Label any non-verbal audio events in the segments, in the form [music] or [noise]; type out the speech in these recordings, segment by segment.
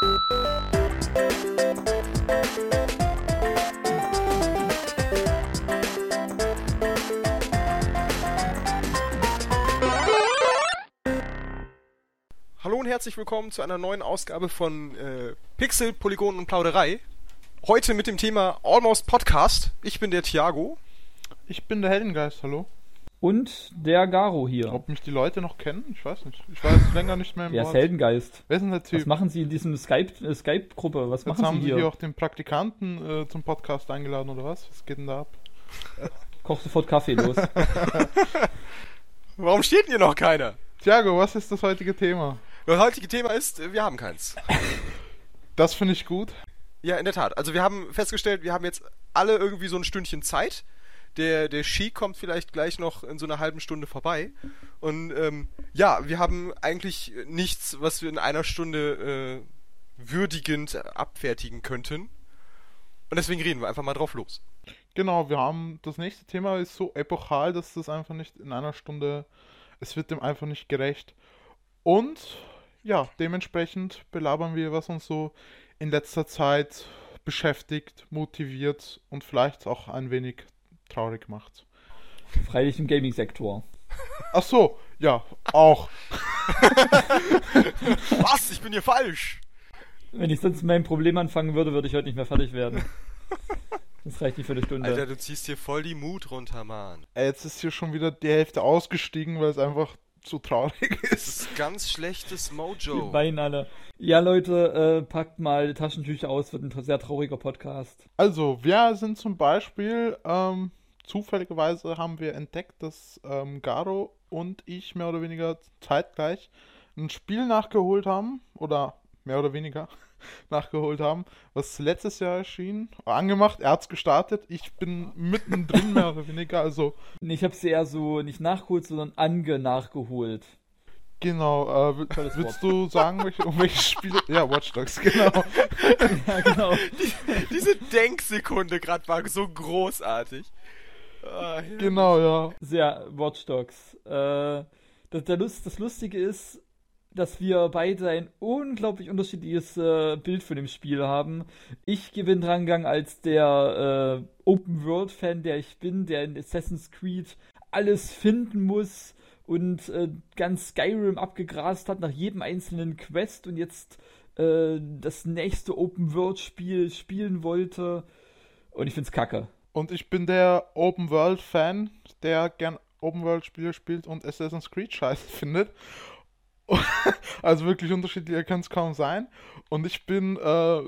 Hallo und herzlich willkommen zu einer neuen Ausgabe von äh, Pixel, Polygon und Plauderei. Heute mit dem Thema Almost Podcast. Ich bin der Thiago. Ich bin der Heldengeist, hallo. Und der Garo hier. Ob mich die Leute noch kennen? Ich weiß nicht. Ich war jetzt länger nicht mehr im Der ist. Heldengeist. Wer ist denn der Typ? Was machen Sie in diesem Skype, äh, Skype-Gruppe? Was Jetzt machen haben Sie Sie hier? hier auch den Praktikanten äh, zum Podcast eingeladen, oder was? Was geht denn da ab? [laughs] Koch sofort Kaffee los. [laughs] Warum steht denn hier noch keiner? Thiago, was ist das heutige Thema? Das heutige Thema ist, äh, wir haben keins. Das finde ich gut. Ja, in der Tat. Also wir haben festgestellt, wir haben jetzt alle irgendwie so ein Stündchen Zeit. Der, der Ski kommt vielleicht gleich noch in so einer halben Stunde vorbei. Und ähm, ja, wir haben eigentlich nichts, was wir in einer Stunde äh, würdigend abfertigen könnten. Und deswegen reden wir einfach mal drauf los. Genau, wir haben das nächste Thema ist so epochal, dass das einfach nicht in einer Stunde, es wird dem einfach nicht gerecht. Und ja, dementsprechend belabern wir, was uns so in letzter Zeit beschäftigt, motiviert und vielleicht auch ein wenig traurig macht. Freilich im Gaming-Sektor. Ach so, ja, auch. [laughs] Was? Ich bin hier falsch! Wenn ich sonst mein Problem anfangen würde, würde ich heute nicht mehr fertig werden. Das reicht nicht für eine Stunde. Alter, du ziehst hier voll die Mut runter, Mann. Ey, Jetzt ist hier schon wieder die Hälfte ausgestiegen, weil es einfach zu traurig Das ist. ist ganz schlechtes Mojo. weinen alle. Ja, Leute, äh, packt mal Taschentücher aus, wird ein sehr trauriger Podcast. Also, wir sind zum Beispiel, ähm, zufälligerweise haben wir entdeckt, dass ähm, Garo und ich mehr oder weniger zeitgleich ein Spiel nachgeholt haben, oder mehr oder weniger [laughs] nachgeholt haben, was letztes Jahr erschien, angemacht, er hat's gestartet, ich bin mittendrin mehr oder weniger, also [laughs] Ich habe sie eher so nicht nachgeholt, sondern ange nachgeholt. genau, äh, willst du sagen, welche, um welche Spiele, [laughs] ja, Watch Dogs, genau. Ja, genau. Diese Denksekunde gerade war so großartig. Ah. Genau, ja. Sehr Watch Dogs. Äh, das, der Lust, das Lustige ist, dass wir beide ein unglaublich unterschiedliches äh, Bild von dem Spiel haben. Ich bin dran gegangen als der äh, Open World Fan, der ich bin, der in Assassin's Creed alles finden muss und äh, ganz Skyrim abgegrast hat nach jedem einzelnen Quest und jetzt äh, das nächste Open World Spiel spielen wollte. Und ich find's kacke. Und ich bin der Open World Fan, der gern Open World Spiele spielt und Assassin's Creed scheiße [laughs] findet. [laughs] also wirklich unterschiedlicher kann es kaum sein. Und ich bin äh,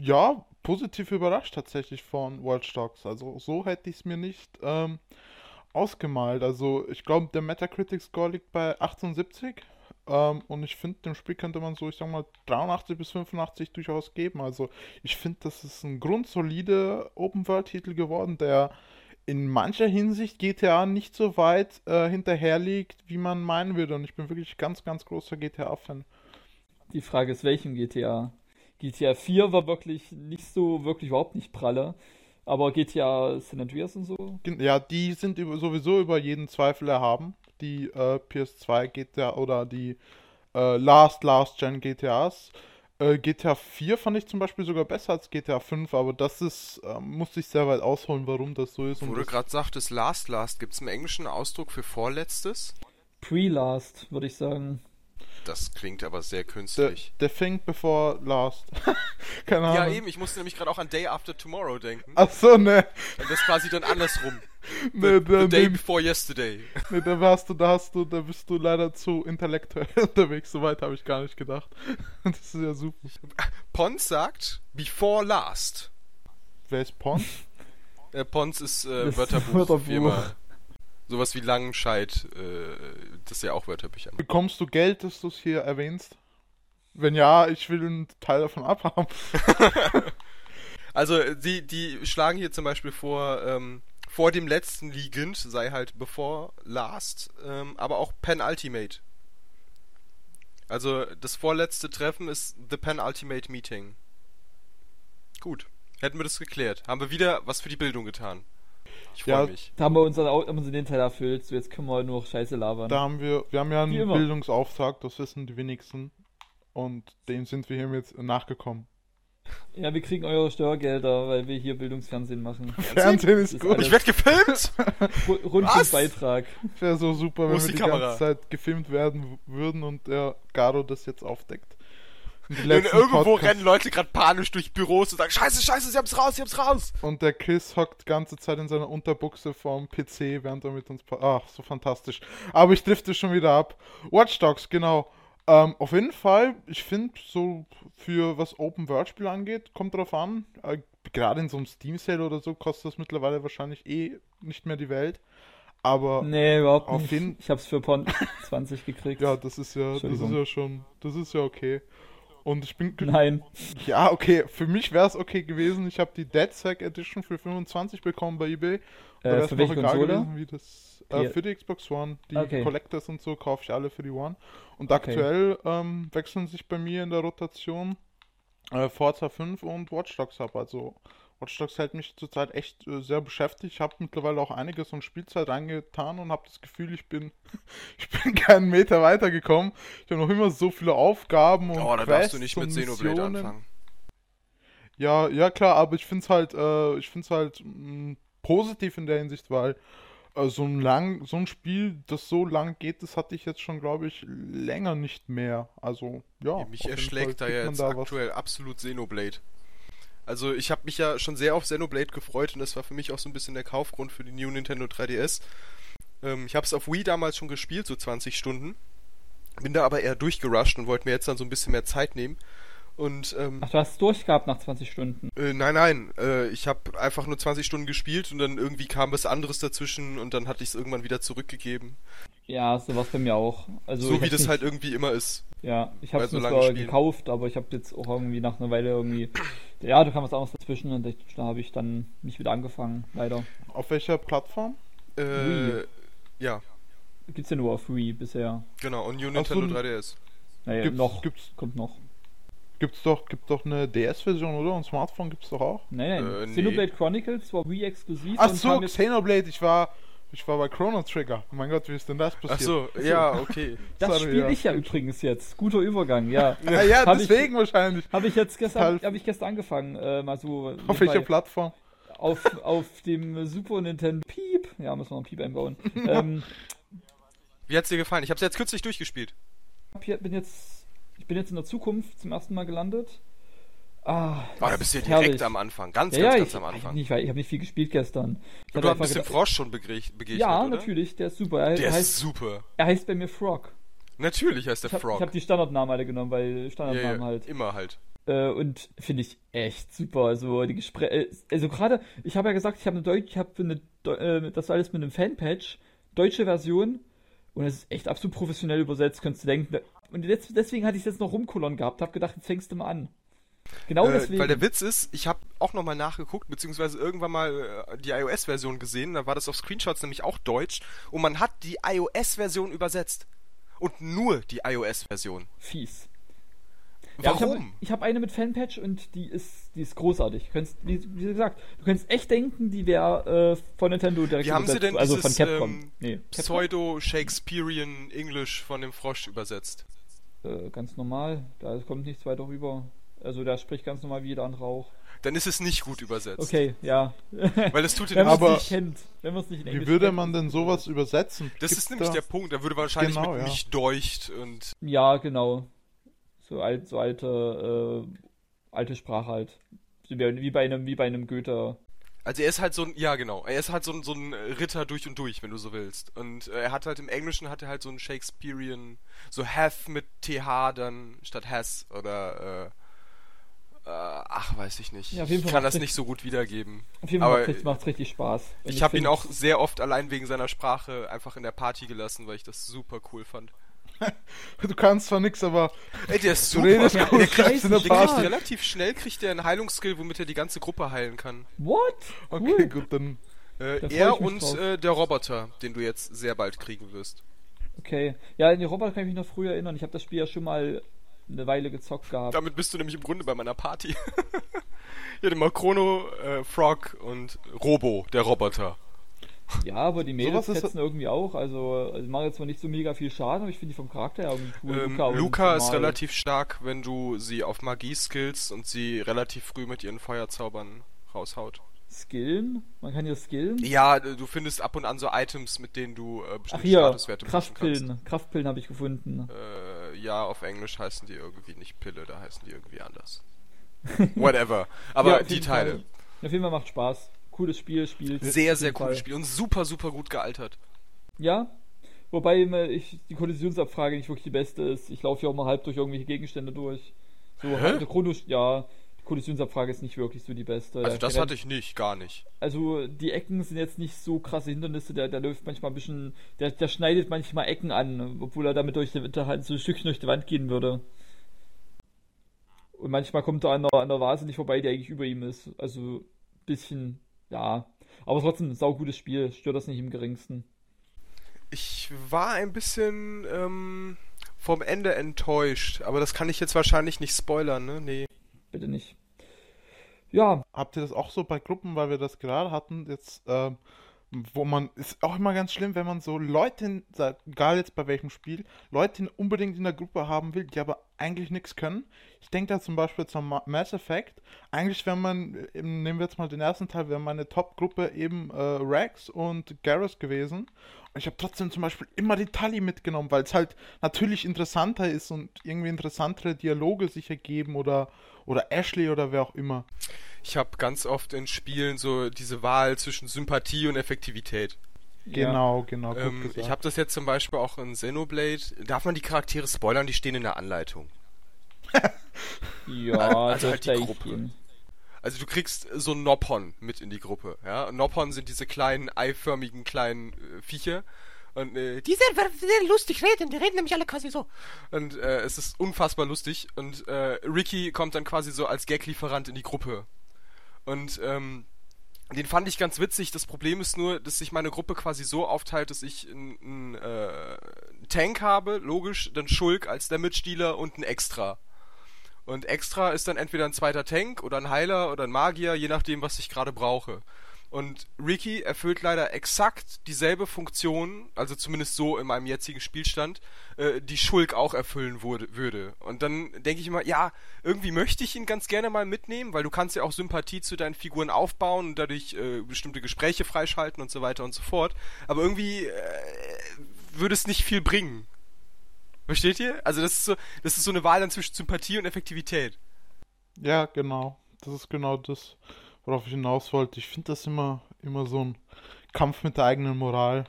ja positiv überrascht tatsächlich von Watch Dogs. Also so hätte ich es mir nicht ähm, ausgemalt. Also ich glaube, der Metacritic Score liegt bei 78. Ähm, und ich finde, dem Spiel könnte man so, ich sag mal, 83 bis 85 durchaus geben. Also ich finde, das ist ein grundsolide Open-World-Titel geworden, der in mancher Hinsicht GTA nicht so weit äh, hinterher liegt, wie man meinen würde. Und ich bin wirklich ganz, ganz großer GTA-Fan. Die Frage ist, welchem GTA? GTA 4 war wirklich nicht so, wirklich überhaupt nicht pralle. Aber GTA San Andreas und so? Ja, die sind sowieso über jeden Zweifel erhaben. Die äh, PS2 GTA oder die äh, Last, Last Gen GTAs. Äh, GTA 4 fand ich zum Beispiel sogar besser als GTA 5, aber das ist, äh, musste ich sehr weit ausholen, warum das so ist. Wo Und du gerade sagtest, Last Last, gibt es im Englischen einen Ausdruck für Vorletztes? Pre-Last, würde ich sagen. Das klingt aber sehr the, künstlich. the Think Before Last. [laughs] Keine Ahnung. Ja, eben, ich musste nämlich gerade auch an Day After Tomorrow denken. Ach so, ne. Und das quasi dann andersrum. Ne, [laughs] The da, day before yesterday. [laughs] ne, da warst du, da hast du, da bist du leider zu intellektuell unterwegs. So weit habe ich gar nicht gedacht. Das ist ja super. Pons sagt Before Last. Wer ist Pons? Äh, Pons ist äh, Wörterbuch, Wörterbuch. Sowas wie Langenscheid, äh, das ist ja auch Wörterbücher. Bekommst du Geld, dass du es hier erwähnst? Wenn ja, ich will einen Teil davon abhaben. [laughs] Also, äh, die, die schlagen hier zum Beispiel vor, ähm, vor dem letzten liegend sei halt Before Last, ähm, aber auch Penultimate. Also, das vorletzte Treffen ist The Penultimate Meeting. Gut. Hätten wir das geklärt. Haben wir wieder was für die Bildung getan. Ich freue Ja, mich. Da haben wir unseren, haben uns den Teil erfüllt. So, jetzt können wir nur noch Scheiße labern. Da haben wir, wir haben ja einen. Bildungsauftrag, das wissen die wenigsten. Und dem sind wir hiermit nachgekommen. Ja, wir kriegen eure Steuergelder, weil wir hier Bildungsfernsehen machen. [laughs] Fernsehen ist ist gut. alles- Ich werde gefilmt! [laughs] Ru- Rundfunkbeitrag. Wäre so super, Wo wenn wir die die, ganze Zeit gefilmt werden würden und der Garo das jetzt aufdeckt. Und, irgendwo Podcasts- rennen Leute gerade panisch durch Büros und sagen, scheiße, scheiße, sie haben's raus, sie haben's raus! Und der Chris hockt die ganze Zeit in seiner Unterbuchse vorm PC, während er mit uns. Ach, so fantastisch. Aber ich drifte schon wieder ab. Watch Dogs, genau. Ähm, auf jeden Fall, ich finde, so für was Open-World-Spiele angeht, kommt drauf an. Äh, Gerade in so einem Steam-Sale oder so kostet das mittlerweile wahrscheinlich eh nicht mehr die Welt. Aber Nee, überhaupt Auf nicht. Ich hab's für Pond [laughs] 20 gekriegt. ja, das ist ja, das ist ja schon, das ist ja okay. Und ich bin, Nein. Ja, okay, für mich wäre es okay gewesen. Ich habe die DeadSec Edition für 25 bekommen bei eBay. Da Äh, für welche egal Konsole? gewesen, wie das. Äh, für die Xbox One. Die Okay. Collectors und so kaufe ich alle für die One. Und Okay. aktuell ähm, wechseln sich bei mir in der Rotation äh, Forza 5 und Watch Dogs ab. Also Watch Dogs hält mich zurzeit echt äh, sehr beschäftigt. Ich habe mittlerweile auch einiges an Spielzeit reingetan und habe das Gefühl, ich bin, [laughs] ich bin keinen Meter weitergekommen. Ich habe noch immer so viele Aufgaben und Oh, da darfst du Quests nicht mit Xenoblade anfangen. Ja, ja klar, aber ich finde es halt, äh, ich finde halt mh, positiv in der Hinsicht, weil äh, so ein lang, so ein Spiel, das so lang geht, das hatte ich jetzt schon, glaube ich, länger nicht mehr. Also ja. Mich auf jeden erschlägt da Fall ja kriegt jetzt da was. aktuell absolut Xenoblade. Also ich habe mich ja schon sehr auf Xenoblade gefreut und das war für mich auch so ein bisschen der Kaufgrund für die New Nintendo 3DS. Ähm, ich habe es auf Wii damals schon gespielt, so 20 Stunden. Bin da aber eher durchgerusht und wollte mir jetzt dann so ein bisschen mehr Zeit nehmen. Und ähm, Ach, du hast es durchgehabt nach 20 Stunden. äh, nein, nein, äh, ich habe einfach nur 20 Stunden gespielt und dann irgendwie kam was anderes dazwischen und dann hatte ich es irgendwann wieder zurückgegeben. Ja, so war's bei mir auch. Also so wie das nicht, halt irgendwie immer ist. Ja, ich bei hab's so gekauft, aber ich habe jetzt auch irgendwie nach einer Weile irgendwie. Ja, da kam was anderes dazwischen und da habe ich dann nicht wieder angefangen, leider. Auf welcher Plattform? Äh, Wii. ja, Gibt's ja nur auf Wii bisher. genau, und New so, Nintendo n- 3DS. Naja, Gibt's- noch. gibt's- Kommt noch. Gibt's doch, gibt doch eine DS-Version, oder? Und Smartphone gibt's doch auch. Nein, nein. Äh, nee. Xenoblade Chronicles war Wii exklusiv Ach so, Xenoblade, ich war, ich war bei Chrono Trigger. Oh mein Gott, wie ist denn das passiert? Ach so, [laughs] ja, okay. Das Sorry, spiele ja. ich ja übrigens jetzt. Guter Übergang, ja. [laughs] Ah, ja, Hab ich- deswegen wahrscheinlich. Habe ich jetzt gestern, habe ich gestern angefangen, äh, mal so Auf nebenbei. welcher Plattform? auf, auf dem Super Nintendo Piep. Ja, müssen wir noch ein Piep einbauen. [laughs] ähm, Wie hat's dir gefallen? Ich hab's jetzt kürzlich durchgespielt. hab hier, bin jetzt, ich bin jetzt in der Zukunft zum ersten Mal gelandet. Ah, Oh, da bist du ja direkt herrlich. am Anfang. Ganz, Ja, ganz, ja, ganz ich, am Anfang. nicht, ich habe nicht viel gespielt gestern. Ich Und du hast ein bisschen Frosch schon begegnet, Ja, oder? natürlich, der ist super. Er, Der er, ist heißt, super. er heißt bei mir Frog. Natürlich heißt der Ich habe Frog. hab die Standardnamen alle genommen, weil Standardnamen ja, halt. immer halt. Äh, und finde ich echt super. Also die Gespräche, also gerade, ich habe ja gesagt, ich habe eine Deutsch, ich habe eine, Deu- äh, das alles mit einem Fanpatch, deutsche Version und es ist echt absolut professionell übersetzt, könntest du denken. Und deswegen hatte ich es jetzt noch rumkolon gehabt, habe gedacht, jetzt fängst du mal an. Genau Äh, deswegen. weil der Witz ist, ich habe auch nochmal nachgeguckt, beziehungsweise irgendwann mal äh, die iOS-Version gesehen, da war das auf Screenshots nämlich auch deutsch und man hat die iOS-Version übersetzt. Und nur die iOS-Version. Fies. Ja, Warum? ich habe hab eine mit Fanpatch und die ist, die ist großartig. Du könntest, wie, wie gesagt, du könntest echt denken, die wäre äh, von Nintendo direkt Wie haben sie denn Also dieses von Capcom. ähm, nee? Pseudo-Shakespearean English von dem Frosch übersetzt? Äh, ganz normal. Da kommt nichts weiter rüber. Also der spricht ganz normal wie jeder andere auch. Dann ist es nicht gut übersetzt. Okay, ja. [laughs] Weil es tut [laughs] dir Wenn man es Aber- nicht kennt. Wenn man es nicht in Englisch Wie würde man denn sowas übersetzen? Das Gibt's ist nämlich da- der Punkt. Da würde wahrscheinlich Genau, mit ja. mich deucht und Ja, genau. So, alt, so alte, äh, alte Sprache halt. Wie bei einem, wie bei einem Goethe. Also er ist halt so ein, ja genau, er ist halt so ein, so ein Ritter durch und durch, wenn du so willst. Und äh, er hat halt im Englischen hat er halt so ein Shakespearean, so have mit TH dann statt has oder äh, ach, weiß ich nicht. Ja, auf jeden ich kann das richtig- nicht so gut wiedergeben. Auf jeden Aber Fall macht es richtig Spaß. Und ich habe ihn auch sehr oft allein wegen seiner Sprache einfach in der Party gelassen, weil ich das super cool fand. [laughs] Du kannst zwar nichts, aber Ey, der ist Du super. redest der, gut, der, schreibst kriegt, in der der kriegt Party. relativ schnell kriegt er einen Heilungsskill, womit er die ganze Gruppe heilen kann. What? okay, Cool. gut, dann Äh, er ich und äh, der Roboter, den du jetzt sehr bald kriegen wirst. Okay. Ja, in die Roboter kann ich mich noch früher erinnern. Ich habe das Spiel ja schon mal eine Weile gezockt gehabt. Damit bist du nämlich im Grunde bei meiner Party. ich hatte mal Chrono, äh, Frog und Robo, der Roboter. Ja, aber die Mädels ist- fetzen irgendwie auch. Also, also machen jetzt zwar nicht so mega viel Schaden, aber ich finde die vom Charakter her irgendwie cool. Ähm, und Luca ist relativ stark, wenn du sie auf Magie skillst und sie relativ früh mit ihren Feuerzaubern raushaut. Skillen? Man kann ja skillen? Ja, äh, du findest ab und an so Items, mit denen du äh, Ach bestimmte hier, Statuswerte. Kraftpillen. Kraftpillen habe ich gefunden. Äh, ja, auf Englisch heißen die irgendwie nicht Pille, da heißen die irgendwie anders. [laughs] Whatever. Aber Ja, die Teile. Fall. Auf jeden Fall macht Spaß. Cooles Spiel, spielt. Sehr, sehr cooles Fall. Spiel und super, super gut gealtert. Ja. Wobei immer ich, die Kollisionsabfrage nicht wirklich die beste ist. Ich laufe ja auch mal halb durch irgendwelche Gegenstände durch. So, Hä? halt, der Chrono, ja, Kollisionsabfrage ist nicht wirklich so die beste. Also das hatte ich nicht, gar nicht. Also die Ecken sind jetzt nicht so krasse Hindernisse, der, der läuft manchmal ein bisschen, der, der schneidet manchmal Ecken an, obwohl er damit durch die, halt so ein Stückchen durch die Wand gehen würde. Und manchmal kommt er an der, an der Vase nicht vorbei, die eigentlich über ihm ist. Also ein bisschen, ja. Aber trotzdem, ein saugutes Spiel, stört das nicht im geringsten. Ich war ein bisschen ähm, vom Ende enttäuscht, aber das kann ich jetzt wahrscheinlich nicht spoilern, ne? Nee. Bitte nicht. Ja, Habt ihr das auch so bei Gruppen, weil wir das gerade hatten, jetzt, ähm, wo man, ist auch immer ganz schlimm, wenn man so Leute, egal jetzt bei welchem Spiel, Leute unbedingt in der Gruppe haben will, die aber eigentlich nichts können. Ich denke da zum Beispiel zum Ma- Mass Effect. Eigentlich, wenn man, äh, nehmen wir jetzt mal den ersten Teil, wäre meine Top-Gruppe eben äh, Rex und Garrus gewesen. Ich habe trotzdem zum Beispiel immer die Tully mitgenommen, weil es halt natürlich interessanter ist und irgendwie interessantere Dialoge sich ergeben oder, oder Ashley oder wer auch immer. Ich habe ganz oft in Spielen so diese Wahl zwischen Sympathie und Effektivität. Genau, genau. Gut Ähm, ich habe das jetzt zum Beispiel auch in Xenoblade. Darf man die Charaktere spoilern? Die stehen in der Anleitung. [laughs] ja, Also halt die Gruppe. Also du kriegst so Noppon mit in die Gruppe, ja. Noppon sind diese kleinen, eiförmigen kleinen äh, Viecher. Und äh, die sind sehr lustig reden, die reden nämlich alle quasi so. Und äh, es ist unfassbar lustig. Und äh, Ricky kommt dann quasi so als Gaglieferant in die Gruppe. Und ähm, den fand ich ganz witzig. Das Problem ist nur, dass sich meine Gruppe quasi so aufteilt, dass ich einen äh, Tank habe, logisch, dann Schulk als Damage-Dealer und ein Extra. Und Extra ist dann entweder ein zweiter Tank oder ein Heiler oder ein Magier, je nachdem, was ich gerade brauche. Und Ricky erfüllt leider exakt dieselbe Funktion, also zumindest so in meinem jetzigen Spielstand, äh, die Schulk auch erfüllen wurde, würde. Und dann denke ich immer, ja, irgendwie möchte ich ihn ganz gerne mal mitnehmen, weil du kannst ja auch Sympathie zu deinen Figuren aufbauen und dadurch äh, bestimmte Gespräche freischalten und so weiter und so fort. Aber irgendwie äh, würde es nicht viel bringen. Versteht ihr? Also das ist so, das ist so eine Wahl dann zwischen Sympathie und Effektivität. Ja, genau. Das ist genau das, worauf ich hinaus wollte. Ich finde das immer, immer so ein Kampf mit der eigenen Moral.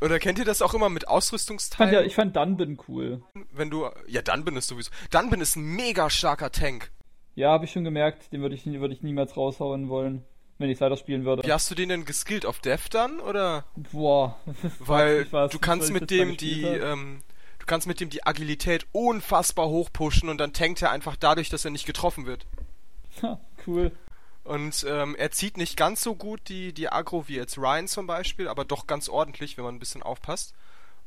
Oder kennt ihr das auch immer mit Ich fand, Ausrüstungsteilen? ja, ich fand Dunbin cool. wenn du. Ja, Dunbin ist sowieso. Dunbin ist ein mega starker Tank. Ja, habe ich schon gemerkt, den würde ich, würde ich niemals raushauen wollen, wenn ich weiterspielen würde. Wie hast du den denn geskillt? Auf Death dann? Oder? Boah. [laughs] Weil was, du kannst mit dem die, ähm, du kannst mit dem die Agilität unfassbar hochpushen und dann tankt er einfach dadurch, dass er nicht getroffen wird. Ha, cool. Und ähm, er zieht nicht ganz so gut die, die Agro wie jetzt Ryan zum Beispiel, aber doch ganz ordentlich, wenn man ein bisschen aufpasst.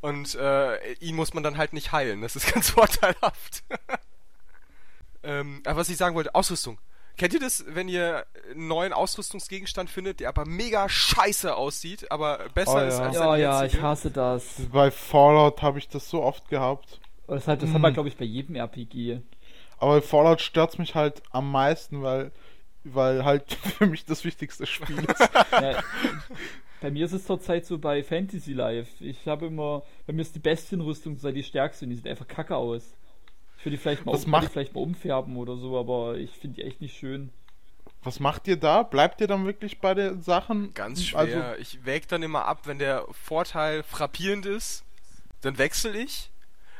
Und äh, ihn muss man dann halt nicht heilen. Das ist [laughs] ganz vorteilhaft. [laughs] ähm, aber was ich sagen wollte, Ausrüstung. Kennt ihr das, wenn ihr einen neuen Ausrüstungsgegenstand findet, der aber mega scheiße aussieht, aber besser Oh, ist ja. als Ja, der ja, ich hasse das. Bei Fallout habe ich das so oft gehabt. Das, hat, das hat man, glaube ich, bei jedem RPG. Aber bei Fallout stört es mich halt am meisten, weil, weil halt [laughs] für mich das wichtigste Spiel ist. [laughs] Ja, bei mir ist es zurzeit so bei Fantasy Life. Ich habe immer, bei mir ist die Bestienrüstung so die stärkste und die sieht einfach kacke aus. Ich würde die vielleicht mal, um, macht- die vielleicht mal umfärben oder so, aber ich finde die echt nicht schön. Was macht ihr da? Bleibt ihr dann wirklich bei den Sachen? Ganz schwer. Also, ich wäge dann immer ab, wenn der Vorteil frappierend ist, dann wechsle ich.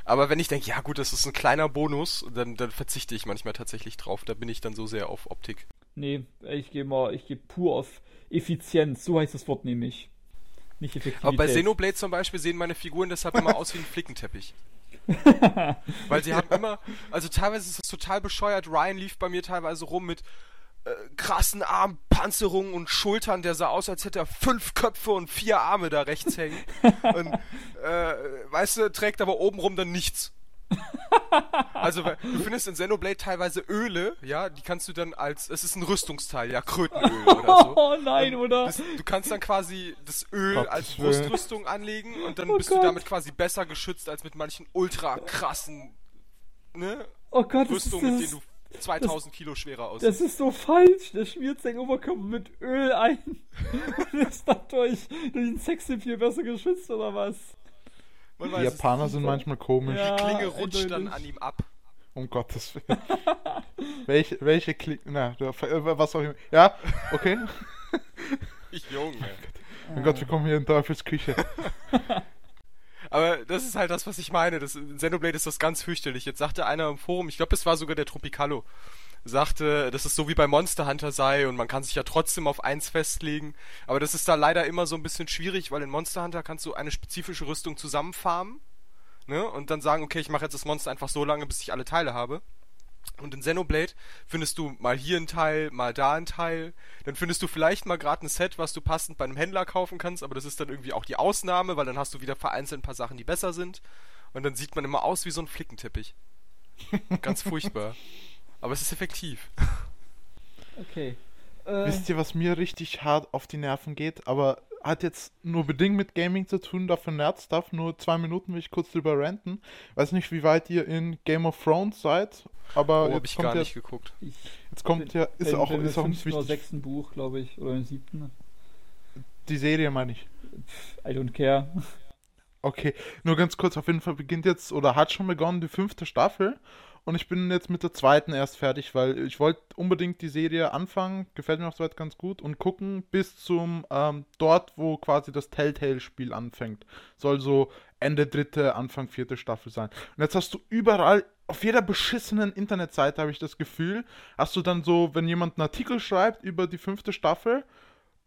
Aber wenn ich denke, ja gut, das ist ein kleiner Bonus, dann, dann verzichte ich manchmal tatsächlich drauf. Da bin ich dann so sehr auf Optik. Nee, ich gehe mal, ich gehe pur auf Effizienz, so heißt das Wort nämlich. Nicht Effektivität. Aber bei Xenoblade zum Beispiel sehen meine Figuren deshalb immer aus wie ein Flickenteppich. [laughs] Weil sie haben immer, also teilweise ist es total bescheuert. Ryan lief bei mir teilweise rum mit äh, krassen Armpanzerungen und Schultern. Der sah aus, als hätte er fünf Köpfe und vier Arme da rechts hängen. [laughs] und, äh, weißt du, trägt aber obenrum dann nichts. [laughs] Also du findest in Xenoblade teilweise Öle, ja, die kannst du dann als, es ist ein Rüstungsteil, ja, Krötenöl oder so. [laughs] Oh nein, oder? Das, du kannst dann quasi das Öl Gottes als. Brustrüstung anlegen und dann Oh bist du Gott. damit quasi besser geschützt als mit manchen ultra krassen ne, Oh Gott, das ist, Rüstungen, mit das, denen du 2000 Kilo schwerer aussiehst. das ist so falsch. Der schmiert seinen Oberkörper mit Öl ein und [laughs] ist dadurch durch den Sexappeal besser geschützt oder was? Man Die Japaner sind manchmal komisch. Ja. Die Klinge rutscht dann an ihm ab. Um Gottes Willen. [laughs] welche, welche Klick. Na, was auch immer. Ja, okay. Ich Junge. Mein Gott, wir kommen hier in Teufels Küche. [laughs] Aber das ist halt das, was ich meine. Das, in Xenoblade ist das ganz fürchterlich. Jetzt sagte einer im Forum, ich glaube, es war sogar der Tropicalo, sagte, dass es so wie bei Monster Hunter sei und man kann sich ja trotzdem auf eins festlegen. Aber das ist da leider immer so ein bisschen schwierig, weil in Monster Hunter kannst du eine spezifische Rüstung zusammenfarmen ne? und dann sagen, okay, ich mache jetzt das Monster einfach so lange, bis ich alle Teile habe. Und in Xenoblade findest du mal hier ein Teil, mal da ein Teil. Dann findest du vielleicht mal gerade ein Set, was du passend bei einem Händler kaufen kannst, aber das ist dann irgendwie auch die Ausnahme, weil dann hast du wieder vereinzelt ein paar Sachen, die besser sind. Und dann sieht man immer aus wie so ein Flickenteppich. Ganz furchtbar. [laughs] Aber es ist effektiv. [laughs] Okay. Äh, Wisst ihr, was mir richtig hart auf die Nerven geht? Aber hat jetzt nur bedingt mit Gaming zu tun, dafür Nerd-Stuff. Nur zwei Minuten will ich kurz drüber ranten. Weiß nicht, wie weit ihr in Game of Thrones seid, aber Oh, hab jetzt ich kommt gar ja, nicht geguckt. ich jetzt kommt ja, ist bin- auch, bin im ist auch nicht wichtig. sechsten Buch, glaube ich, oder im siebten. Die Serie meine ich. I don't care. Okay, nur ganz kurz, auf jeden Fall beginnt jetzt oder hat schon begonnen die fünfte Staffel und ich bin jetzt mit der zweiten erst fertig, weil ich wollte unbedingt die Serie anfangen, gefällt mir auch soweit ganz gut und gucken bis zum ähm, dort, wo quasi das Telltale-Spiel anfängt. Soll so Ende dritte, Anfang vierte Staffel sein. Und jetzt hast du überall, auf jeder beschissenen Internetseite habe ich das Gefühl, hast du dann so, wenn jemand einen Artikel schreibt über die fünfte Staffel,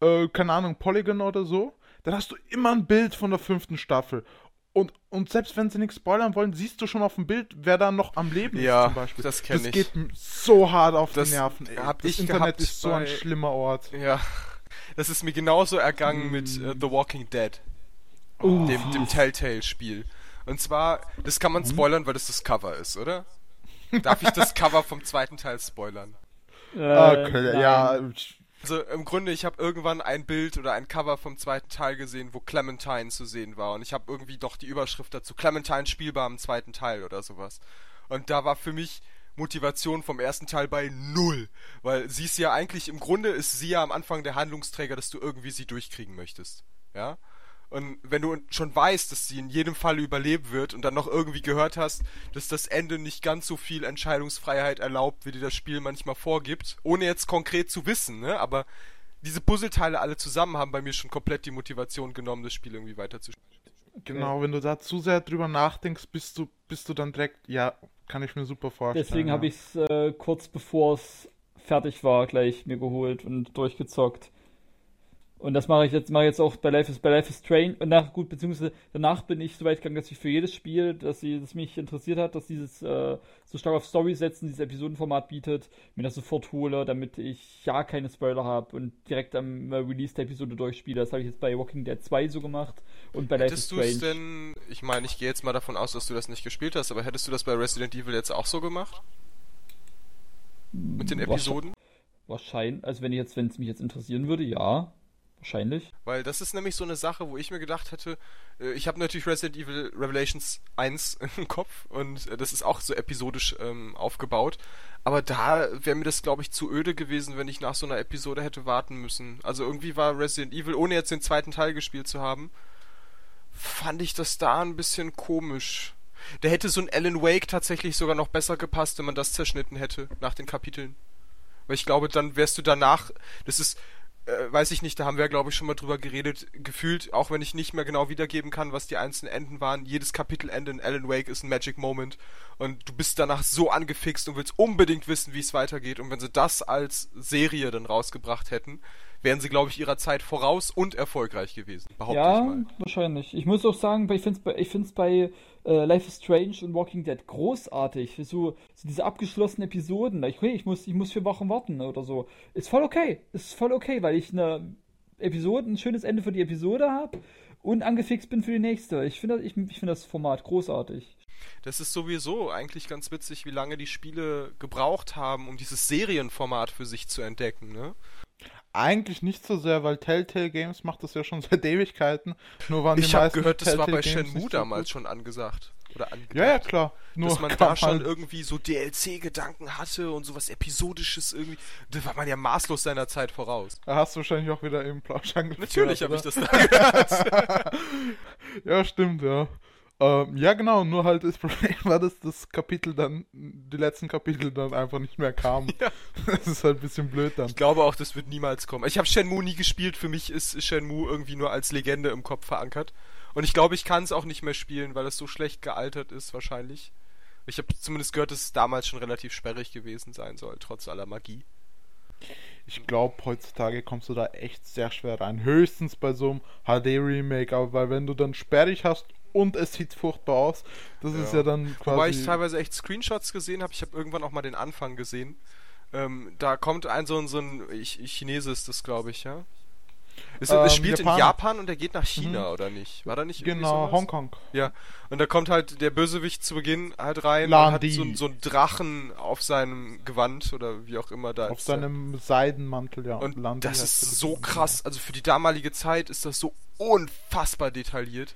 äh, keine Ahnung, Polygon oder so, dann hast du immer ein Bild von der fünften Staffel. Und, und selbst wenn sie nichts spoilern wollen, siehst du schon auf dem Bild, wer da noch am Leben Ja, ist zum Beispiel. das kenn ich. geht m- so hart auf Das die Nerven. Ey. hab das ich Internet ist so ein schlimmer Ort. Ja. Das ist mir genauso ergangen mit äh, The Walking Dead. Uh, dem, dem Telltale-Spiel. Und zwar, das kann man spoilern, weil das das Cover ist, oder? Darf ich das [laughs] Cover vom zweiten Teil spoilern? äh, Okay, nein. ja, Also im Grunde, ich habe irgendwann ein Bild oder ein Cover vom zweiten Teil gesehen, wo Clementine zu sehen war. Und ich habe irgendwie doch die Überschrift dazu, Clementine spielbar im zweiten Teil oder sowas. Und da war für mich Motivation vom ersten Teil bei null. Weil sie ist ja eigentlich, im Grunde ist sie ja am Anfang der Handlungsträger, dass du irgendwie sie durchkriegen möchtest. Ja? Und wenn du schon weißt, dass sie in jedem Fall überleben wird und dann noch irgendwie gehört hast, dass das Ende nicht ganz so viel Entscheidungsfreiheit erlaubt, wie dir das Spiel manchmal vorgibt, ohne jetzt konkret zu wissen, ne? Aber diese Puzzleteile alle zusammen haben bei mir schon komplett die Motivation genommen, das Spiel irgendwie weiterzuspielen. genau, wenn du da zu sehr drüber nachdenkst, bist du, bist du dann direkt, ja, kann ich mir super vorstellen. Deswegen ja. habe ich es äh, kurz bevor es fertig war gleich mir geholt und durchgezockt. Und das mache ich jetzt, mache jetzt auch bei Life is, bei Life is Strange. Und nach, gut, beziehungsweise danach bin ich so weit gegangen, dass ich für jedes Spiel, das, sie, das mich interessiert hat, dass dieses äh, so stark auf Story setzen, dieses Episodenformat bietet, mir das sofort hole, damit ich ja keine Spoiler habe und direkt am äh, Release der Episode durchspiele. Das habe ich jetzt bei Walking Dead 2 so gemacht und bei Life is Hättest du Strange. es denn, ich meine, ich gehe jetzt mal davon aus, dass du das nicht gespielt hast, aber hättest du das bei Resident Evil jetzt auch so gemacht? Mit den Wahrscheinlich- Episoden? Wahrscheinlich, also wenn ich jetzt, wenn es mich jetzt interessieren würde, ja, wahrscheinlich. Weil das ist nämlich so eine Sache, wo ich mir gedacht hätte, äh, ich habe natürlich Resident Evil Revelations 1 [laughs] im Kopf und äh, das ist auch so episodisch ähm, aufgebaut. Aber da wäre mir das, glaube ich, zu öde gewesen, wenn ich nach so einer Episode hätte warten müssen. Also irgendwie war Resident Evil, ohne jetzt den zweiten Teil gespielt zu haben, fand ich das da ein bisschen komisch. Da hätte so ein Alan Wake tatsächlich sogar noch besser gepasst, wenn man das zerschnitten hätte nach den Kapiteln. Weil ich glaube, dann wärst du danach, das ist, äh, weiß ich nicht, da haben wir, glaube ich, schon mal drüber geredet, gefühlt, auch wenn ich nicht mehr genau wiedergeben kann, was die einzelnen Enden waren, jedes Kapitelende in Alan Wake ist ein Magic Moment und du bist danach so angefixt und willst unbedingt wissen, wie es weitergeht und wenn sie das als Serie dann rausgebracht hätten, wären sie, glaube ich, ihrer Zeit voraus und erfolgreich gewesen, behaupte ich Ja, mal. wahrscheinlich. Ich muss auch sagen, ich finde es bei, ich find's bei äh, Life is Strange und Walking Dead großartig. So, so diese abgeschlossenen Episoden. like, ich muss, ich muss vier Wochen warten oder so. Ist voll okay. Ist voll okay, weil ich eine Episode, ein schönes Ende für die Episode habe und angefixt bin für die nächste. Ich finde ich, ich find das Format großartig. Das ist sowieso eigentlich ganz witzig, wie lange die Spiele gebraucht haben, um dieses Serienformat für sich zu entdecken, ne? Eigentlich nicht so sehr, weil Telltale Games macht das ja schon [laughs] seit Ewigkeiten. Nur waren ich habe gehört, das war bei Shenmue so damals schon angesagt. Oder angedacht. Ja, ja, klar. Nur dass man da schon halt- irgendwie so DLC-Gedanken hatte und sowas Episodisches irgendwie. Da war man ja maßlos seiner Zeit voraus. Da hast du wahrscheinlich auch wieder im Plausch. Natürlich habe ich das da gehört. [laughs] ja, stimmt, ja. Ähm, ja, genau, nur halt das [laughs] Problem war, dass das Kapitel dann, die letzten Kapitel dann einfach nicht mehr kamen. Ja. Das ist halt ein bisschen blöd dann. Ich glaube auch, das wird niemals kommen. Ich habe Shenmue nie gespielt. Für mich ist Shenmue irgendwie nur als Legende im Kopf verankert. Und ich glaube, ich kann es auch nicht mehr spielen, weil es so schlecht gealtert ist, wahrscheinlich. Ich habe zumindest gehört, dass es damals schon relativ sperrig gewesen sein soll, trotz aller Magie. Ich glaube, heutzutage kommst du da echt sehr schwer rein. Höchstens bei so einem HD-Remake, aber weil wenn du dann sperrig hast und es sieht furchtbar aus, das ist Ja. ja dann quasi... Wobei ich teilweise echt Screenshots gesehen habe. Ich habe irgendwann auch mal den Anfang gesehen. Ähm, da kommt ein so ein, so ein ich, Chinese ist das, glaube ich, ja. Es, Ähm, spielt Japaner. in Japan und er geht nach China, Mhm. oder nicht? War da nicht genau? Hongkong. Ja, und da kommt halt der Bösewicht zu Beginn halt rein Lan und hat so, so einen Drachen auf seinem Gewand oder wie auch immer da Auf ist. seinem Seidenmantel, ja. und Landi das ist so krass, also für die damalige Zeit ist das so unfassbar detailliert.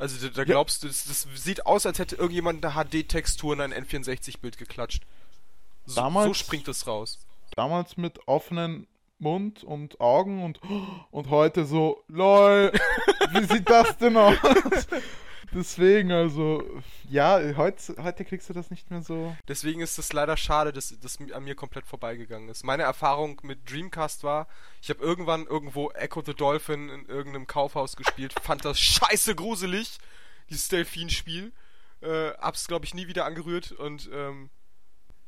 Also da, glaubst du, das, das sieht aus, als hätte irgendjemand eine HD-Textur in ein N64-Bild geklatscht. So, Damals- so springt das raus. Ja. Damals mit offenen Mund und Augen und, und heute so, lol, wie sieht das denn aus? [laughs] Deswegen, also, ja, heute, heute kriegst du das nicht mehr so. Deswegen ist es leider schade, dass das an mir komplett vorbeigegangen ist. Meine Erfahrung mit Dreamcast war, ich habe irgendwann irgendwo Echo the Dolphin in irgendeinem Kaufhaus gespielt, fand das scheiße gruselig, dieses Delfin-Spiel. Äh, hab's, glaube ich, nie wieder angerührt und, ähm,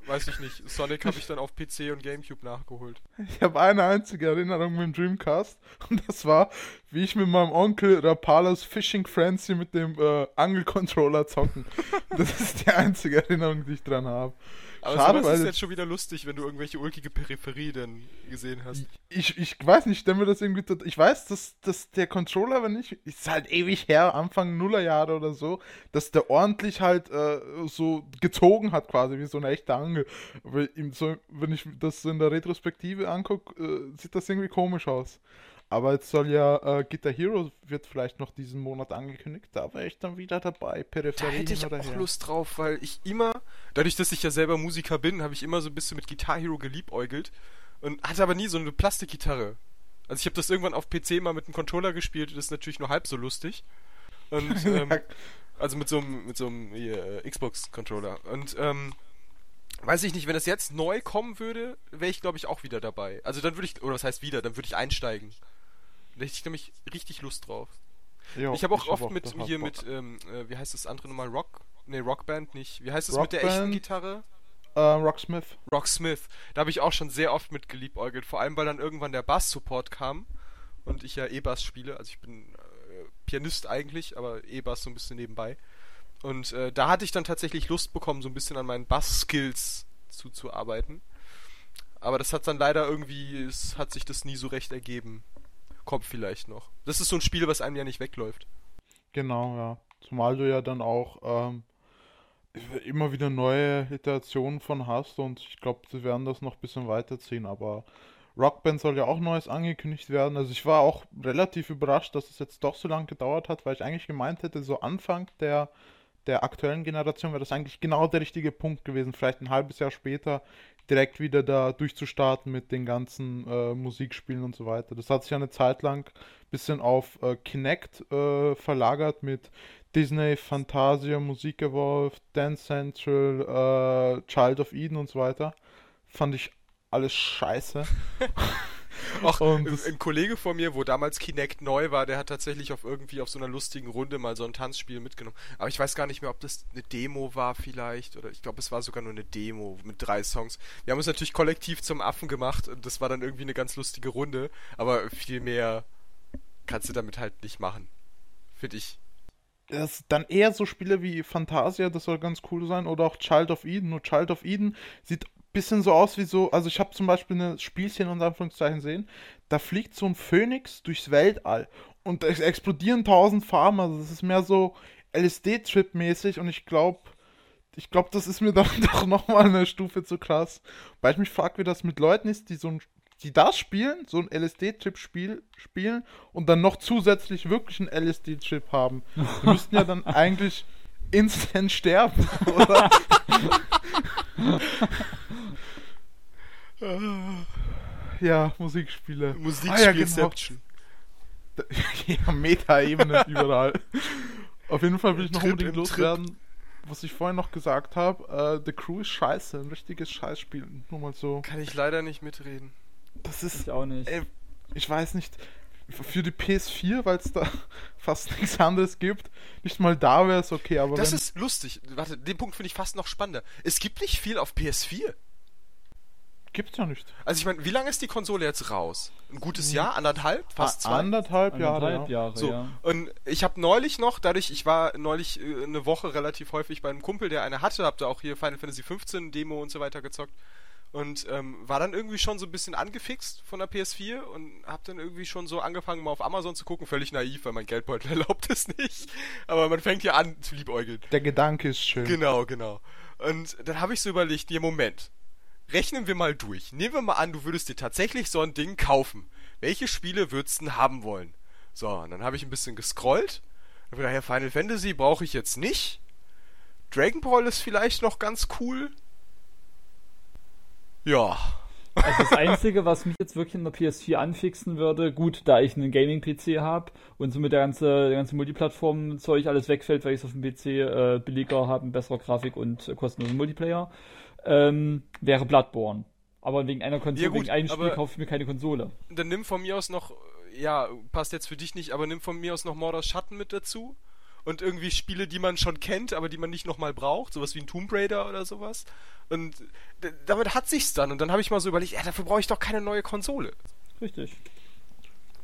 weiß ich nicht, Sonic habe ich dann auf PC und Gamecube nachgeholt. Ich habe eine einzige Erinnerung mit dem Dreamcast und das war, wie ich mit meinem Onkel Rapalas Fishing Frenzy mit dem äh, Angelcontroller zocken. [laughs] Das ist die einzige Erinnerung, die ich dran habe. Aber Schade, sowas ist weil jetzt schon wieder lustig, wenn du irgendwelche ulkige Peripherie denn gesehen hast. ich, ich weiß nicht, ich stelle mir das irgendwie. tot- Ich weiß, dass, dass der Controller, wenn ich. Ist halt ewig her, Anfang Nullerjahre oder so, dass der ordentlich halt äh, so gezogen hat, quasi, wie so eine echte Angel. Aber ihm so, wenn ich das so in der Retrospektive angucke, äh, sieht das irgendwie komisch aus. Aber jetzt soll ja äh, Guitar Hero wird vielleicht noch diesen Monat angekündigt. Da wäre ich dann wieder dabei. Da Peripherie hätte ich auch her. Lust drauf, weil ich immer, dadurch, dass ich ja selber Musiker bin, habe ich immer so ein bisschen mit Guitar Hero geliebäugelt und hatte aber nie so eine Plastikgitarre. Also ich habe das irgendwann auf PC mal mit einem Controller gespielt, das ist natürlich nur halb so lustig. Und, [laughs] ähm, also mit so einem, mit so einem äh, Xbox-Controller. Und, ähm, weiß ich nicht, wenn das jetzt neu kommen würde, wäre ich, glaube ich, auch wieder dabei. Also dann würde ich, oder was heißt wieder, dann würde ich einsteigen. Da hätte ich nämlich richtig Lust drauf. Jo, Ich habe auch hab oft mit total hier Bock. mit, ähm, äh, wie heißt das andere nochmal? Rock? Ne, Rockband nicht. Wie heißt es Rock mit der echten? Gitarre? Äh, Rocksmith. Rocksmith. Da habe ich auch schon sehr oft mit geliebäugelt. Vor allem, weil dann irgendwann der Bass-Support kam und ich ja E-Bass spiele. Also ich bin äh, Pianist eigentlich, aber E-Bass so ein bisschen nebenbei. Und äh, da hatte ich dann tatsächlich Lust bekommen, so ein bisschen an meinen Bass-Skills zuzuarbeiten. Aber das hat dann leider irgendwie, es hat sich das nie so recht ergeben. Kommt vielleicht noch. Das ist so ein Spiel, was einem ja nicht wegläuft. Genau, ja. Zumal du ja dann auch ähm, immer wieder neue Iterationen von hast und ich glaube, sie werden das noch ein bisschen weiterziehen, aber Rockband soll ja auch Neues angekündigt werden. Also ich war auch relativ überrascht, dass es jetzt doch so lange gedauert hat, weil ich eigentlich gemeint hätte, so Anfang der, der aktuellen Generation wäre das eigentlich genau der richtige Punkt gewesen. Vielleicht ein halbes Jahr später direkt wieder da durchzustarten mit den ganzen äh, Musikspielen und so weiter. Das hat sich eine Zeit lang ein bisschen auf äh, Kinect äh, verlagert mit Disney, Fantasia, Musik Evolved, Dance Central, äh, Child of Eden und so weiter. Fand ich alles scheiße. [laughs] Ach, ein, Kollege von mir, wo damals Kinect neu war, der hat tatsächlich auf irgendwie auf so einer lustigen Runde mal so ein Tanzspiel mitgenommen. Aber ich weiß gar nicht mehr, ob das eine Demo war vielleicht oder ich glaube, es war sogar nur eine Demo mit drei Songs. Wir haben uns natürlich kollektiv zum Affen gemacht und das war dann irgendwie eine ganz lustige Runde, aber viel mehr kannst du damit halt nicht machen. Finde ich. Das dann eher so Spiele wie Fantasia, das soll ganz cool sein, oder auch Child of Eden. Nur Child of Eden sieht bisschen so aus wie so, also ich habe zum Beispiel eine Spielchen unter Anführungszeichen sehen, da fliegt so ein Phönix durchs Weltall und es explodieren tausend Farben, also das ist mehr so LSD-Trip-mäßig und ich glaube, ich glaube, das ist mir [laughs] dann doch nochmal eine Stufe zu krass. Weil ich mich frage, wie das mit Leuten ist, die so ein, die das spielen, so ein LSD-Trip-Spiel spielen und dann noch zusätzlich wirklich einen LSD-Trip haben. Die müssten ja dann [laughs] eigentlich instant sterben, [laughs] oder? Ja, Musikspiele. Musikspielception. Ah, ja, genau. [laughs] ja, Meta-Ebene überall. Auf jeden Fall will ich noch Trip unbedingt loswerden, was ich vorhin noch gesagt habe. Äh, The Crew ist scheiße, ein richtiges Scheißspiel. Nur mal so. Kann ich leider nicht mitreden. Das ist, Ich auch nicht. ey, ich weiß nicht, für die PS4, weil es da [laughs] fast nichts anderes gibt, nicht mal da wäre es okay, aber Das wenn, ist lustig. Warte, den Punkt finde ich fast noch spannender. Es gibt nicht viel auf PS4. Gibt's ja nicht. Also ich meine, wie lange ist die Konsole jetzt raus? Ein gutes Jahr? Anderthalb? Fast A- zwei? Anderthalb Jahre. Anderthalb ja. Jahre, So, ja. und ich habe neulich noch, dadurch, ich war neulich äh, eine Woche relativ häufig bei einem Kumpel, der eine hatte, hab da auch hier Final Fantasy 15 Demo und so weiter gezockt und ähm, war dann irgendwie schon so ein bisschen angefixt von der PS4 und hab dann irgendwie schon so angefangen, mal auf Amazon zu gucken, völlig naiv, weil mein Geldbeutel [laughs] erlaubt es nicht, aber man fängt ja an zu liebäugeln. Der Gedanke ist schön. Genau, genau. Und dann habe ich so überlegt, nee, Moment. Rechnen wir mal durch. Nehmen wir mal an, du würdest dir tatsächlich so ein Ding kaufen. Welche Spiele würdest du denn haben wollen? So, und dann habe ich ein bisschen gescrollt. Hab gedacht, ja, Final Fantasy brauche ich jetzt nicht. Dragon Ball ist vielleicht noch ganz cool. Ja. Also das Einzige, was mich jetzt wirklich in der PS4 anfixen würde, gut, da ich einen Gaming-PC habe und somit der ganze, der ganze Multiplattform-Zeug alles wegfällt, weil ich es auf dem PC äh, billiger habe, bessere Grafik und äh, kostenlosen Multiplayer, ähm, wäre Bloodborne. Aber wegen einer Konsole, Ja, gut, wegen einem Spiel kaufe ich mir keine Konsole. Dann nimm von mir aus noch, ja, passt jetzt für dich nicht, aber nimm von mir aus noch Mordors Schatten mit dazu. Und irgendwie Spiele, die man schon kennt, aber die man nicht nochmal braucht. Sowas wie ein Tomb Raider oder sowas. Und damit hat sich's dann. Und dann habe ich mal so überlegt, ja, dafür brauche ich doch keine neue Konsole. Richtig.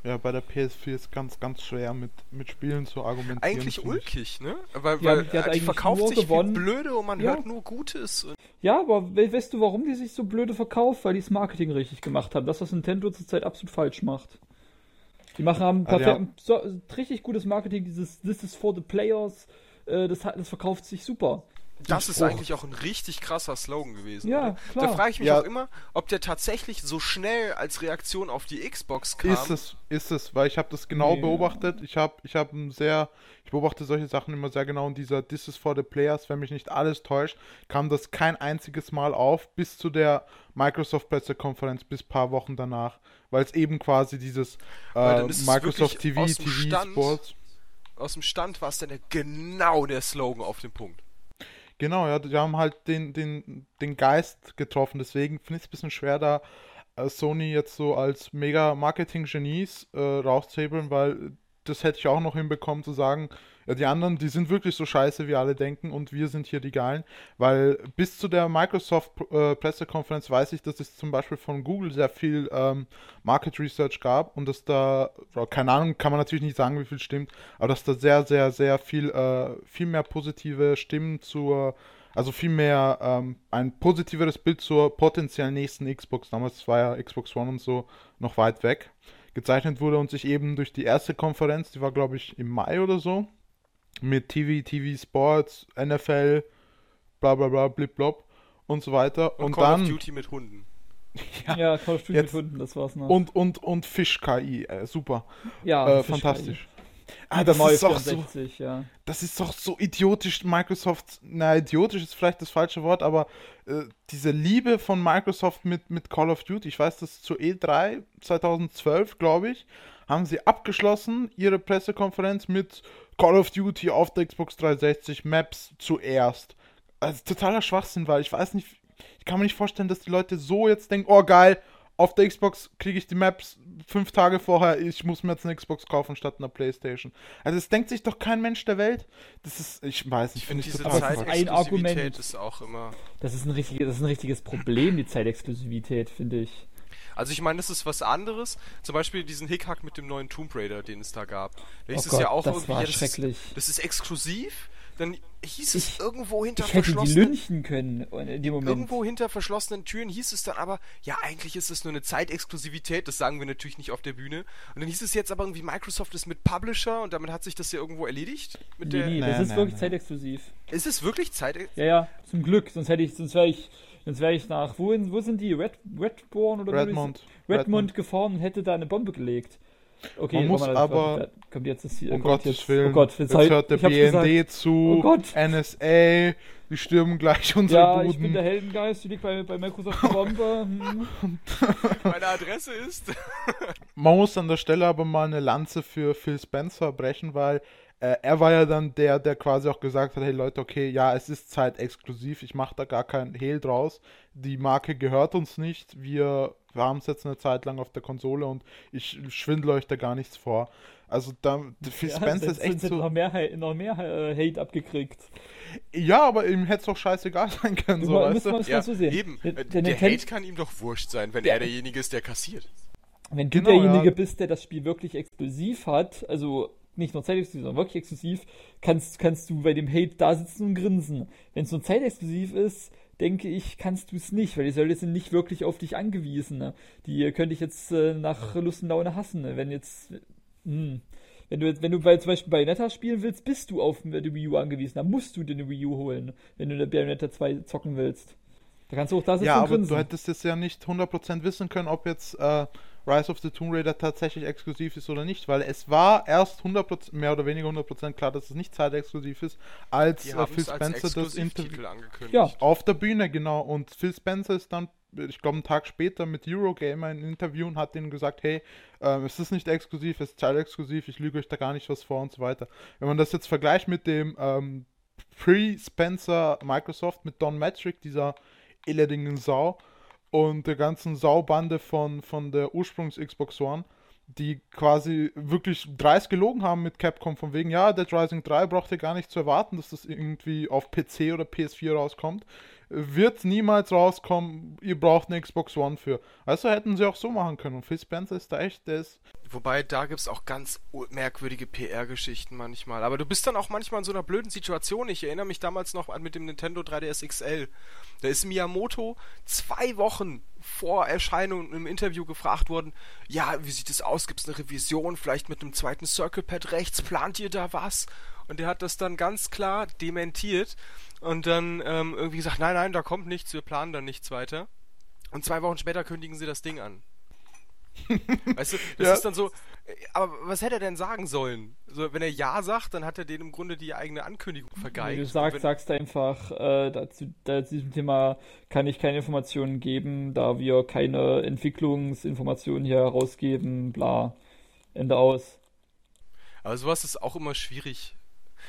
Ja, bei der PS4 ist ganz, ganz schwer mit, mit Spielen zu argumentieren. Eigentlich ulkig, ne? Weil, Die weil die hat die eigentlich verkauft sich gewonnen. wie blöde und man Ja. hört nur Gutes. Und Ja, aber we weißt du, warum die sich so blöde verkauft? Weil die das Marketing richtig gemacht haben. Das, was Nintendo zurzeit absolut falsch macht. Die machen haben Also perfekt, so, richtig gutes Marketing, dieses This is for the players, äh, das, hat- das verkauft sich super. Das ist eigentlich auch ein richtig krasser Slogan gewesen. Ja, oder? klar. Da frage ich mich Ja. auch immer, ob der tatsächlich so schnell als Reaktion auf die Xbox kam. Ist es, ist es, weil ich habe das genau Nee. beobachtet. Ich habe ich hab ein sehr, ich beobachte solche Sachen immer sehr genau und dieser This is for the Players, wenn mich nicht alles täuscht, kam das kein einziges Mal auf bis zu der Microsoft Pressekonferenz bis paar Wochen danach, weil es eben quasi dieses äh, Microsoft TV, aus dem TV Stand. Sports. Aus dem Stand war es dann ja genau der Slogan auf dem Punkt. Genau, ja, die haben halt den, den, den Geist getroffen. Deswegen finde ich es ein bisschen schwer, da äh, Sony jetzt so als mega Marketing-Genies äh, rauszählen, weil das hätte ich auch noch hinbekommen zu sagen, die anderen, die sind wirklich so scheiße, wie alle denken und wir sind hier die Geilen. Weil bis zu der Microsoft-Pressekonferenz weiß ich, dass es zum Beispiel von Google sehr viel ähm, Market Research gab und dass da, keine Ahnung, kann man natürlich nicht sagen, wie viel stimmt, aber dass da sehr, sehr, sehr viel, äh, viel mehr positive Stimmen zur, also viel mehr ähm, ein positiveres Bild zur potenziell nächsten Xbox, damals war ja Xbox One und so noch weit weg, gezeichnet wurde und sich eben durch die erste Konferenz, die war glaube ich im Mai oder so, mit TV, TV Sports, NFL, bla bla bla, blip blop und so weiter. Und, Und, Call dann. of Duty mit Hunden. Ja, Call of Duty Jetzt- mit Hunden, das war's noch. Und, und, und Fisch-KI, äh, super. ja, äh, Fisch- fantastisch. Ah, das ist doch so, 64, ja. das ist doch so idiotisch, Microsoft, na, idiotisch ist vielleicht das falsche Wort, aber äh, diese Liebe von Microsoft mit, mit Call of Duty, ich weiß, das zu E3 2012, glaube ich, haben sie abgeschlossen, ihre Pressekonferenz mit Call of Duty auf der Xbox 360 Maps zuerst. Also totaler Schwachsinn, weil ich weiß nicht, ich kann mir nicht vorstellen, dass die Leute so jetzt denken, oh geil, auf der Xbox kriege ich die Maps fünf Tage vorher, ich muss mir jetzt eine Xbox kaufen statt einer Playstation. Also es denkt sich doch kein Mensch der Welt. Das ist, ich weiß nicht, Ich finde ich diese total Zeit- ein Argument. Ist auch immer. Das ist ein richtiges, das ist ein richtiges Problem, die Zeitexklusivität, finde ich. Also ich meine, das ist was anderes. Zum Beispiel diesen Hickhack mit dem neuen Tomb Raider, den es da gab. Da hieß Oh es Gott, ja auch das irgendwie, war ja, das, schrecklich. Ist, das ist exklusiv. dann hieß es Ich- irgendwo hinter Ich hätte die verschlossenen lynchen können in dem Moment. Irgendwo hinter verschlossenen Türen hieß es dann aber, ja, eigentlich ist es nur eine Zeitexklusivität, das sagen wir natürlich nicht auf der Bühne. Und dann hieß es jetzt aber irgendwie, Microsoft ist mit Publisher und damit hat sich das ja irgendwo erledigt. Mit Nee, der, nee, Nee, das ist nee, wirklich nee. zeitexklusiv. Ist es wirklich Zeit? Ja, ja, zum Glück. Sonst hätte ich, sonst wäre ich, sonst wäre ich nach, wo, wo sind die? Red, Redbourne oder wie Redmond. die- Redmond gefahren und hätte da eine Bombe gelegt. Okay, Man muss Roman, aber- kommt jetzt das hier. Um kommt Gottes jetzt, Willen. Oh Gott, Jetzt hab- hört der ich hab's gesagt. BND zu, Oh Gott. NSA, die stürmen gleich unsere Ja, Buden. ich bin der Heldengeist, die liegt bei, bei Microsoft Bombe. Hm. [laughs] Meine Adresse ist. Man muss an der Stelle aber mal eine Lanze für Phil Spencer brechen, weil äh, er war ja dann der, der quasi auch gesagt hat, hey Leute, okay, ja, es ist zeitexklusiv, ich mache da gar keinen Hehl draus. Die Marke gehört uns nicht, wir, haben es jetzt eine Zeit lang auf der Konsole und ich schwindle euch da gar nichts vor. Also da, Phil Ja, Spencer ist echt so... noch mehr, noch mehr äh, Hate abgekriegt. Ja, aber ihm hätte es doch scheißegal [laughs] sein können, so, Muss- weißt du? ja, so sehen. eben. Der, Der, der der Hate kann ihm doch wurscht sein, wenn Der- er derjenige ist, der kassiert. Wenn du Genau, derjenige ja. bist, der das Spiel wirklich exklusiv hat, also nicht nur zeitexklusiv, sondern wirklich exklusiv, kannst, kannst du bei dem Hate da sitzen und grinsen. Wenn es nur zeitexklusiv ist, denke ich, kannst du es nicht, weil die Leute sind nicht wirklich auf dich angewiesen. Ne? Die könnte ich jetzt äh, nach Lust und Laune hassen, ne? wenn jetzt. Hm. Wenn du jetzt, wenn du bei, zum Beispiel Bayonetta spielen willst, bist du auf die Wii U angewiesen. Dann musst du dir eine Wii U holen, wenn du eine Bayonetta 2 zocken willst. Da kannst du auch da sitzen Ja, und aber grinsen. du hättest jetzt ja nicht 100% wissen können, ob jetzt äh, Rise of the Tomb Raider tatsächlich exklusiv ist oder nicht, weil es war erst 100%, mehr oder weniger 100% klar, dass es nicht zeitexklusiv ist, als äh, Phil Spencer das Interview. Ja. auf der Bühne, genau. Und Phil Spencer ist dann, ich glaube, einen Tag später mit Eurogamer in Interview und hat ihnen gesagt, hey, ähm, es ist nicht exklusiv, es ist zeitexklusiv, ich lüge euch da gar nicht was vor und so weiter. Wenn man das jetzt vergleicht mit dem ähm, Pre-Spencer Microsoft mit Don Matrick, dieser elendigen Sau, und der ganzen Saubande von, von der Ursprungs-Xbox One, die quasi wirklich dreist gelogen haben mit Capcom, von wegen, ja, Dead Rising 3 braucht ihr gar nicht zu erwarten, dass das irgendwie auf PC oder PS4 rauskommt. Wird niemals rauskommen, ihr braucht eine Xbox One für. Also hätten sie auch so machen können. Und Phil Spencer ist da echt, ist. Wobei, da gibt's auch ganz merkwürdige PR-Geschichten manchmal. Aber du bist dann auch manchmal in so einer blöden Situation. Ich erinnere mich damals noch an mit dem Nintendo 3DS XL. Da ist Miyamoto zwei Wochen vor Erscheinung im Interview gefragt worden, ja, wie sieht es aus? Gibt's eine Revision? Vielleicht mit einem zweiten Circle Pad rechts? Plant ihr da was? Und der hat das dann ganz klar dementiert und dann ähm, irgendwie gesagt, nein, nein, da kommt nichts, wir planen dann nichts weiter. Und zwei Wochen später kündigen sie das Ding an. [laughs] Weißt du, das Ja. ist dann so. äh, Aber was hätte er denn sagen sollen? So, wenn er Ja sagt, dann hat er den im Grunde die eigene Ankündigung vergeigt. Wie du sagst, wenn, sagst einfach, äh, dazu, da, zu diesem Thema kann ich keine Informationen geben, da wir keine Entwicklungsinformationen hier herausgeben, bla. Ende aus. Aber sowas ist auch immer schwierig.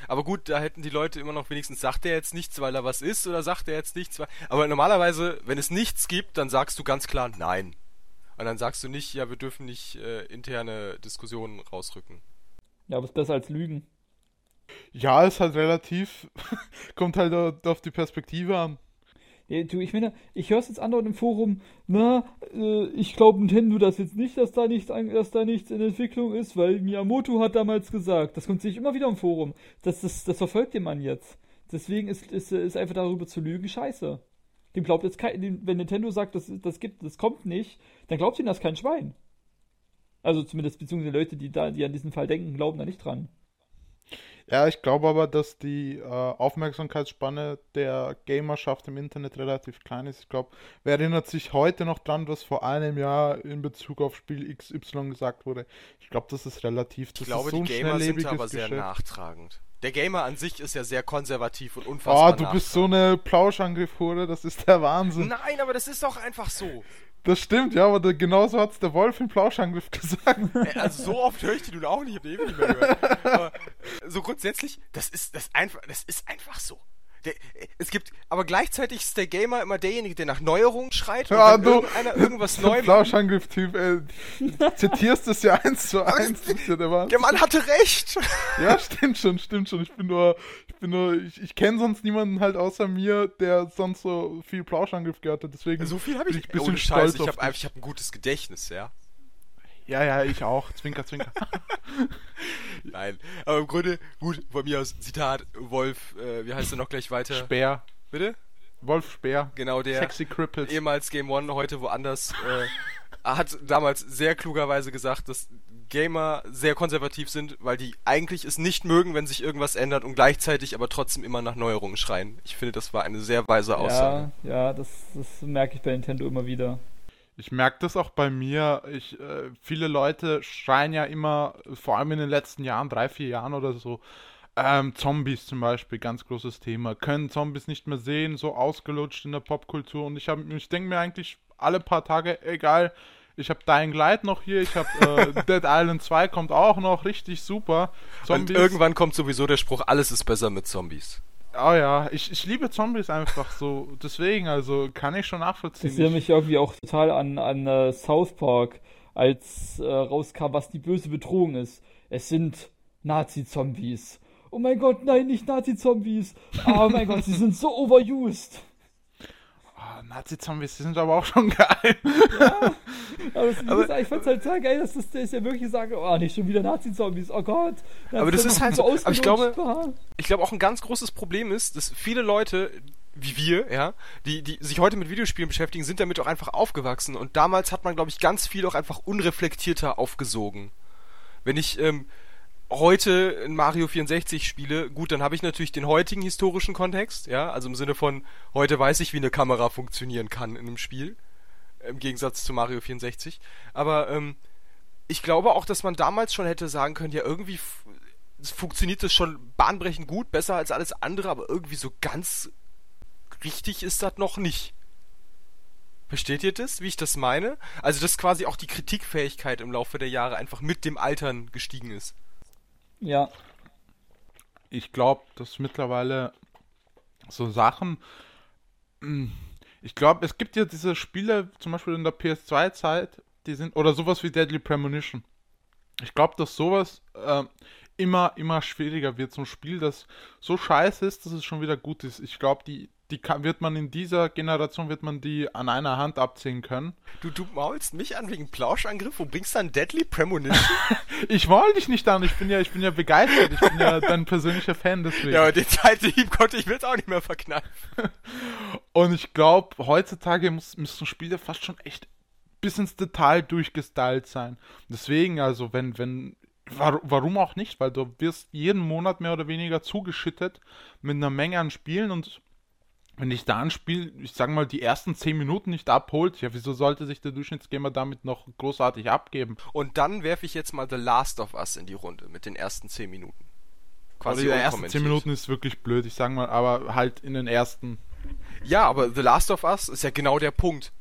Aber gut, da hätten die Leute immer noch wenigstens, sagt er jetzt nichts, weil er was ist, oder sagt er jetzt nichts, weil. Aber normalerweise, wenn es nichts gibt, dann sagst du ganz klar Nein. Und dann sagst du nicht, ja, wir dürfen nicht äh, interne Diskussionen rausrücken. Ja, aber ist besser als Lügen. Ja, ist halt relativ. [laughs] kommt halt auf die Perspektive an. Ja, du, ich meine, ich höre es jetzt andauernd im Forum, na, äh, ich glaube Nintendo das jetzt nicht, dass da nichts, an- dass da nichts in Entwicklung ist, weil Miyamoto hat damals gesagt. Das kommt sich immer wieder im Forum. Das, das, das verfolgt den Mann jetzt. Deswegen ist, ist, ist einfach darüber zu lügen scheiße. Dem glaubt jetzt kein, wenn Nintendo sagt, das, das gibt, das kommt nicht, dann glaubt ihm das kein Schwein. Also zumindest beziehungsweise Leute, die da, die an diesen Fall denken, glauben da nicht dran. Ja, ich glaube aber, dass die äh, Aufmerksamkeitsspanne der Gamerschaft im Internet relativ klein ist. Ich glaube, wer erinnert sich heute noch dran, was vor einem Jahr in Bezug auf Spiel XY gesagt wurde? Ich glaube, das ist relativ. Das Ich glaube, so die ein Gamer sind aber sehr Geschäft. nachtragend. Der Gamer an sich ist ja sehr konservativ und Oh, unfassbar du bist so eine Plauschangriff-Hure, das ist der Wahnsinn. Nein, aber das ist doch einfach so. Das stimmt, ja, aber genauso hat's der Wolf im Plauschangriff [laughs] gesagt. Äh, Also so oft höre ich die nun auch nicht, ich hab die ewig nicht mehr gehört. Aber so grundsätzlich, das ist das einfach, das ist einfach so. Der, äh, es gibt, aber gleichzeitig ist der Gamer immer derjenige, der nach Neuerungen schreit. Und Ja, wenn du, irgendeiner irgendwas der [laughs] neu macht. Plauschangriff-Typ, ey. Du zitierst es ja [laughs] eins zu eins. Das ist ja der. Der Mann hatte recht. Ja, stimmt schon, stimmt schon. Ich bin nur, bin nur, ich, ich kenne sonst niemanden halt außer mir, der sonst so viel Plauschangriff gehört hat. Deswegen So viel habe ich. ich ein bisschen Scheiß, ich habe hab ein gutes Gedächtnis, ja. Ja, ja, ich auch. Zwinker, zwinker. [laughs] Nein, aber im Grunde, gut, von mir aus, Zitat, Wolf, äh, wie heißt er noch gleich weiter? Speer. Bitte? Wolf Speer. Genau, der Sexy Cripples. ehemals Game One, heute woanders, äh, hat damals sehr klugerweise gesagt, dass Gamer sehr konservativ sind, weil die eigentlich es nicht mögen, wenn sich irgendwas ändert und gleichzeitig aber trotzdem immer nach Neuerungen schreien. Ich finde, das war eine sehr weise Aussage. Ja, ja, das, das merke ich bei Nintendo immer wieder. Ich merke das auch bei mir. Ich, äh, viele Leute schreien ja immer, vor allem in den letzten Jahren, drei, vier Jahren oder so, ähm, Zombies zum Beispiel, ganz großes Thema. Können Zombies nicht mehr sehen, so ausgelutscht in der Popkultur. Und ich, ich denke mir eigentlich alle paar Tage, egal, ich habe Dying Light noch hier, ich habe äh, [laughs] Dead Island 2 kommt auch noch, richtig super. Und irgendwann kommt sowieso der Spruch, alles ist besser mit Zombies. Oh ja, ich, ich liebe Zombies einfach so. Deswegen, also kann ich schon nachvollziehen. Ich sehe mich irgendwie auch total an, an uh, South Park, als äh, rauskam, was die böse Bedrohung ist. Es sind Nazi-Zombies. Oh mein Gott, nein, nicht Nazi-Zombies. Oh mein Gott, sie sind so overused. Oh, Nazi-Zombies, die sind aber auch schon geil. Ja, aber, das, aber ich fand's halt sehr geil, dass das, das ja wirklich sagen, oh, nicht schon wieder Nazi-Zombies, oh Gott. aber das ist halt so, aber ich glaube, ich glaube auch ein ganz großes Problem ist, dass viele Leute, wie wir, ja, die, die sich heute mit Videospielen beschäftigen, sind damit auch einfach aufgewachsen. Und damals hat man, glaube ich, ganz viel auch einfach unreflektierter aufgesogen. Wenn ich, ähm, heute in Mario 64 spiele, gut, dann habe ich natürlich den heutigen historischen Kontext, ja, also im Sinne von, heute weiß ich, wie eine Kamera funktionieren kann in einem Spiel, im Gegensatz zu Mario 64. Aber ähm, ich glaube auch, dass man damals schon hätte sagen können, ja, irgendwie funktioniert das schon bahnbrechend gut, besser als alles andere, aber irgendwie so ganz richtig ist das noch nicht. Versteht ihr das, wie ich das meine? Also, dass quasi auch die Kritikfähigkeit im Laufe der Jahre einfach mit dem Altern gestiegen ist. Ja. Ich glaube, dass mittlerweile so Sachen. Ich glaube, es gibt ja diese Spiele, zum Beispiel in der PS2-Zeit, die sind. Oder sowas wie Deadly Premonition. Ich glaube, dass sowas äh, immer, immer schwieriger wird. So ein Spiel, das so scheiße ist, dass es schon wieder gut ist. Ich glaube, die, die kann, wird man in dieser Generation wird man die an einer Hand abziehen können. Du, du maulst mich an wegen Plauschangriff und bringst dann Deadly Premonition? [laughs] ich maul dich nicht an, ich bin ja, ich bin ja begeistert, ich bin ja [laughs] dein persönlicher Fan deswegen. Ja, aber den Zeithieb konnte ich mir jetzt auch nicht mehr verknallen. [laughs] und ich glaube, heutzutage muss, müssen Spiele fast schon echt bis ins Detail durchgestylt sein. Deswegen, also, wenn, wenn Warum auch nicht? Weil du wirst jeden Monat mehr oder weniger zugeschüttet mit einer Menge an Spielen und wenn ich da ein Spiel, ich sag mal, die ersten 10 Minuten nicht abholt, ja, wieso sollte sich der Durchschnittsgamer damit noch großartig abgeben? Und dann werfe ich jetzt mal The Last of Us in die Runde mit den ersten 10 Minuten. Quasi also die ersten 10 Minuten ist wirklich blöd, ich sag mal, aber halt in den ersten. Ja, aber The Last of Us ist ja genau der Punkt.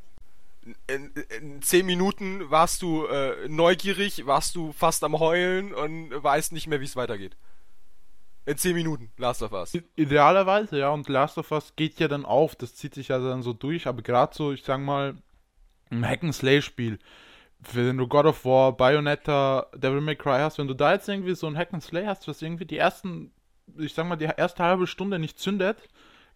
In, in 10 Minuten warst du äh, neugierig, warst du fast am Heulen und weißt nicht mehr, wie es weitergeht. In 10 Minuten, Last of Us. Idealerweise, ja, und Last of Us geht ja dann auf, das zieht sich ja dann so durch, aber gerade so, ich sag mal, ein Hack-and-Slay-Spiel, wenn du God of War, Bayonetta, Devil May Cry hast, wenn du da jetzt irgendwie so ein Hack-and-Slay hast, was irgendwie die ersten, ich sag mal, die erste halbe Stunde nicht zündet,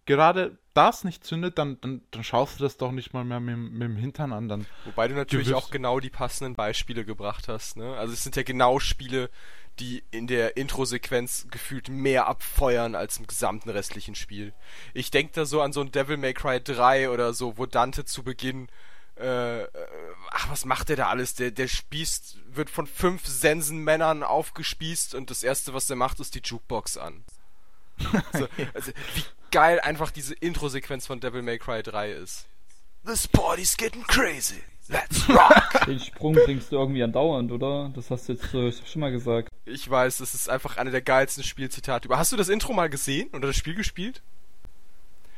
gerade das nicht zündet, dann, dann, dann schaust du das doch nicht mal mehr mit, mit dem Hintern an. Dann Wobei du natürlich auch genau die passenden Beispiele gebracht hast. Ne? Also es sind ja genau Spiele, die in der Intro-Sequenz gefühlt mehr abfeuern als im gesamten restlichen Spiel. Ich denke da so an so ein Devil May Cry 3 oder so, wo Dante zu Beginn äh, ach, was macht der da alles? Der, der spießt, wird von fünf Sensenmännern aufgespießt und das erste, was der macht, ist die Jukebox an. [laughs] so, also, wie geil einfach diese Intro-Sequenz von Devil May Cry 3 ist. This party's getting crazy. Let's rock! [laughs] Den Sprung bringst du irgendwie andauernd, oder? Das hast du jetzt äh, schon mal gesagt. Ich weiß, das ist einfach eine der geilsten Spielzitate. Hast du das Intro mal gesehen oder das Spiel gespielt?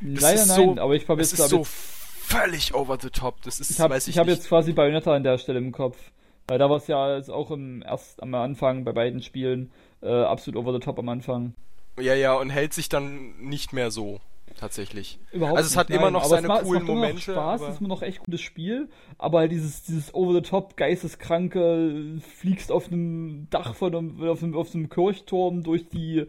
Das Leider nein, so, aber ich habe jetzt ist so völlig over the top. Das ist, ich habe hab jetzt quasi Bayonetta an der Stelle im Kopf. Weil da war es ja jetzt auch im erst am Anfang bei beiden Spielen äh, absolut over the top am Anfang. Ja, ja, und hält sich dann nicht mehr so tatsächlich. Überhaupt also es hat nicht, immer noch aber seine es macht, coolen es macht Momente. Spaß, es ist immer noch echt gutes Spiel, aber halt dieses, dieses over-the-top geisteskranke, fliegst auf einem Dach von einem, auf einem, auf einem Kirchturm durch die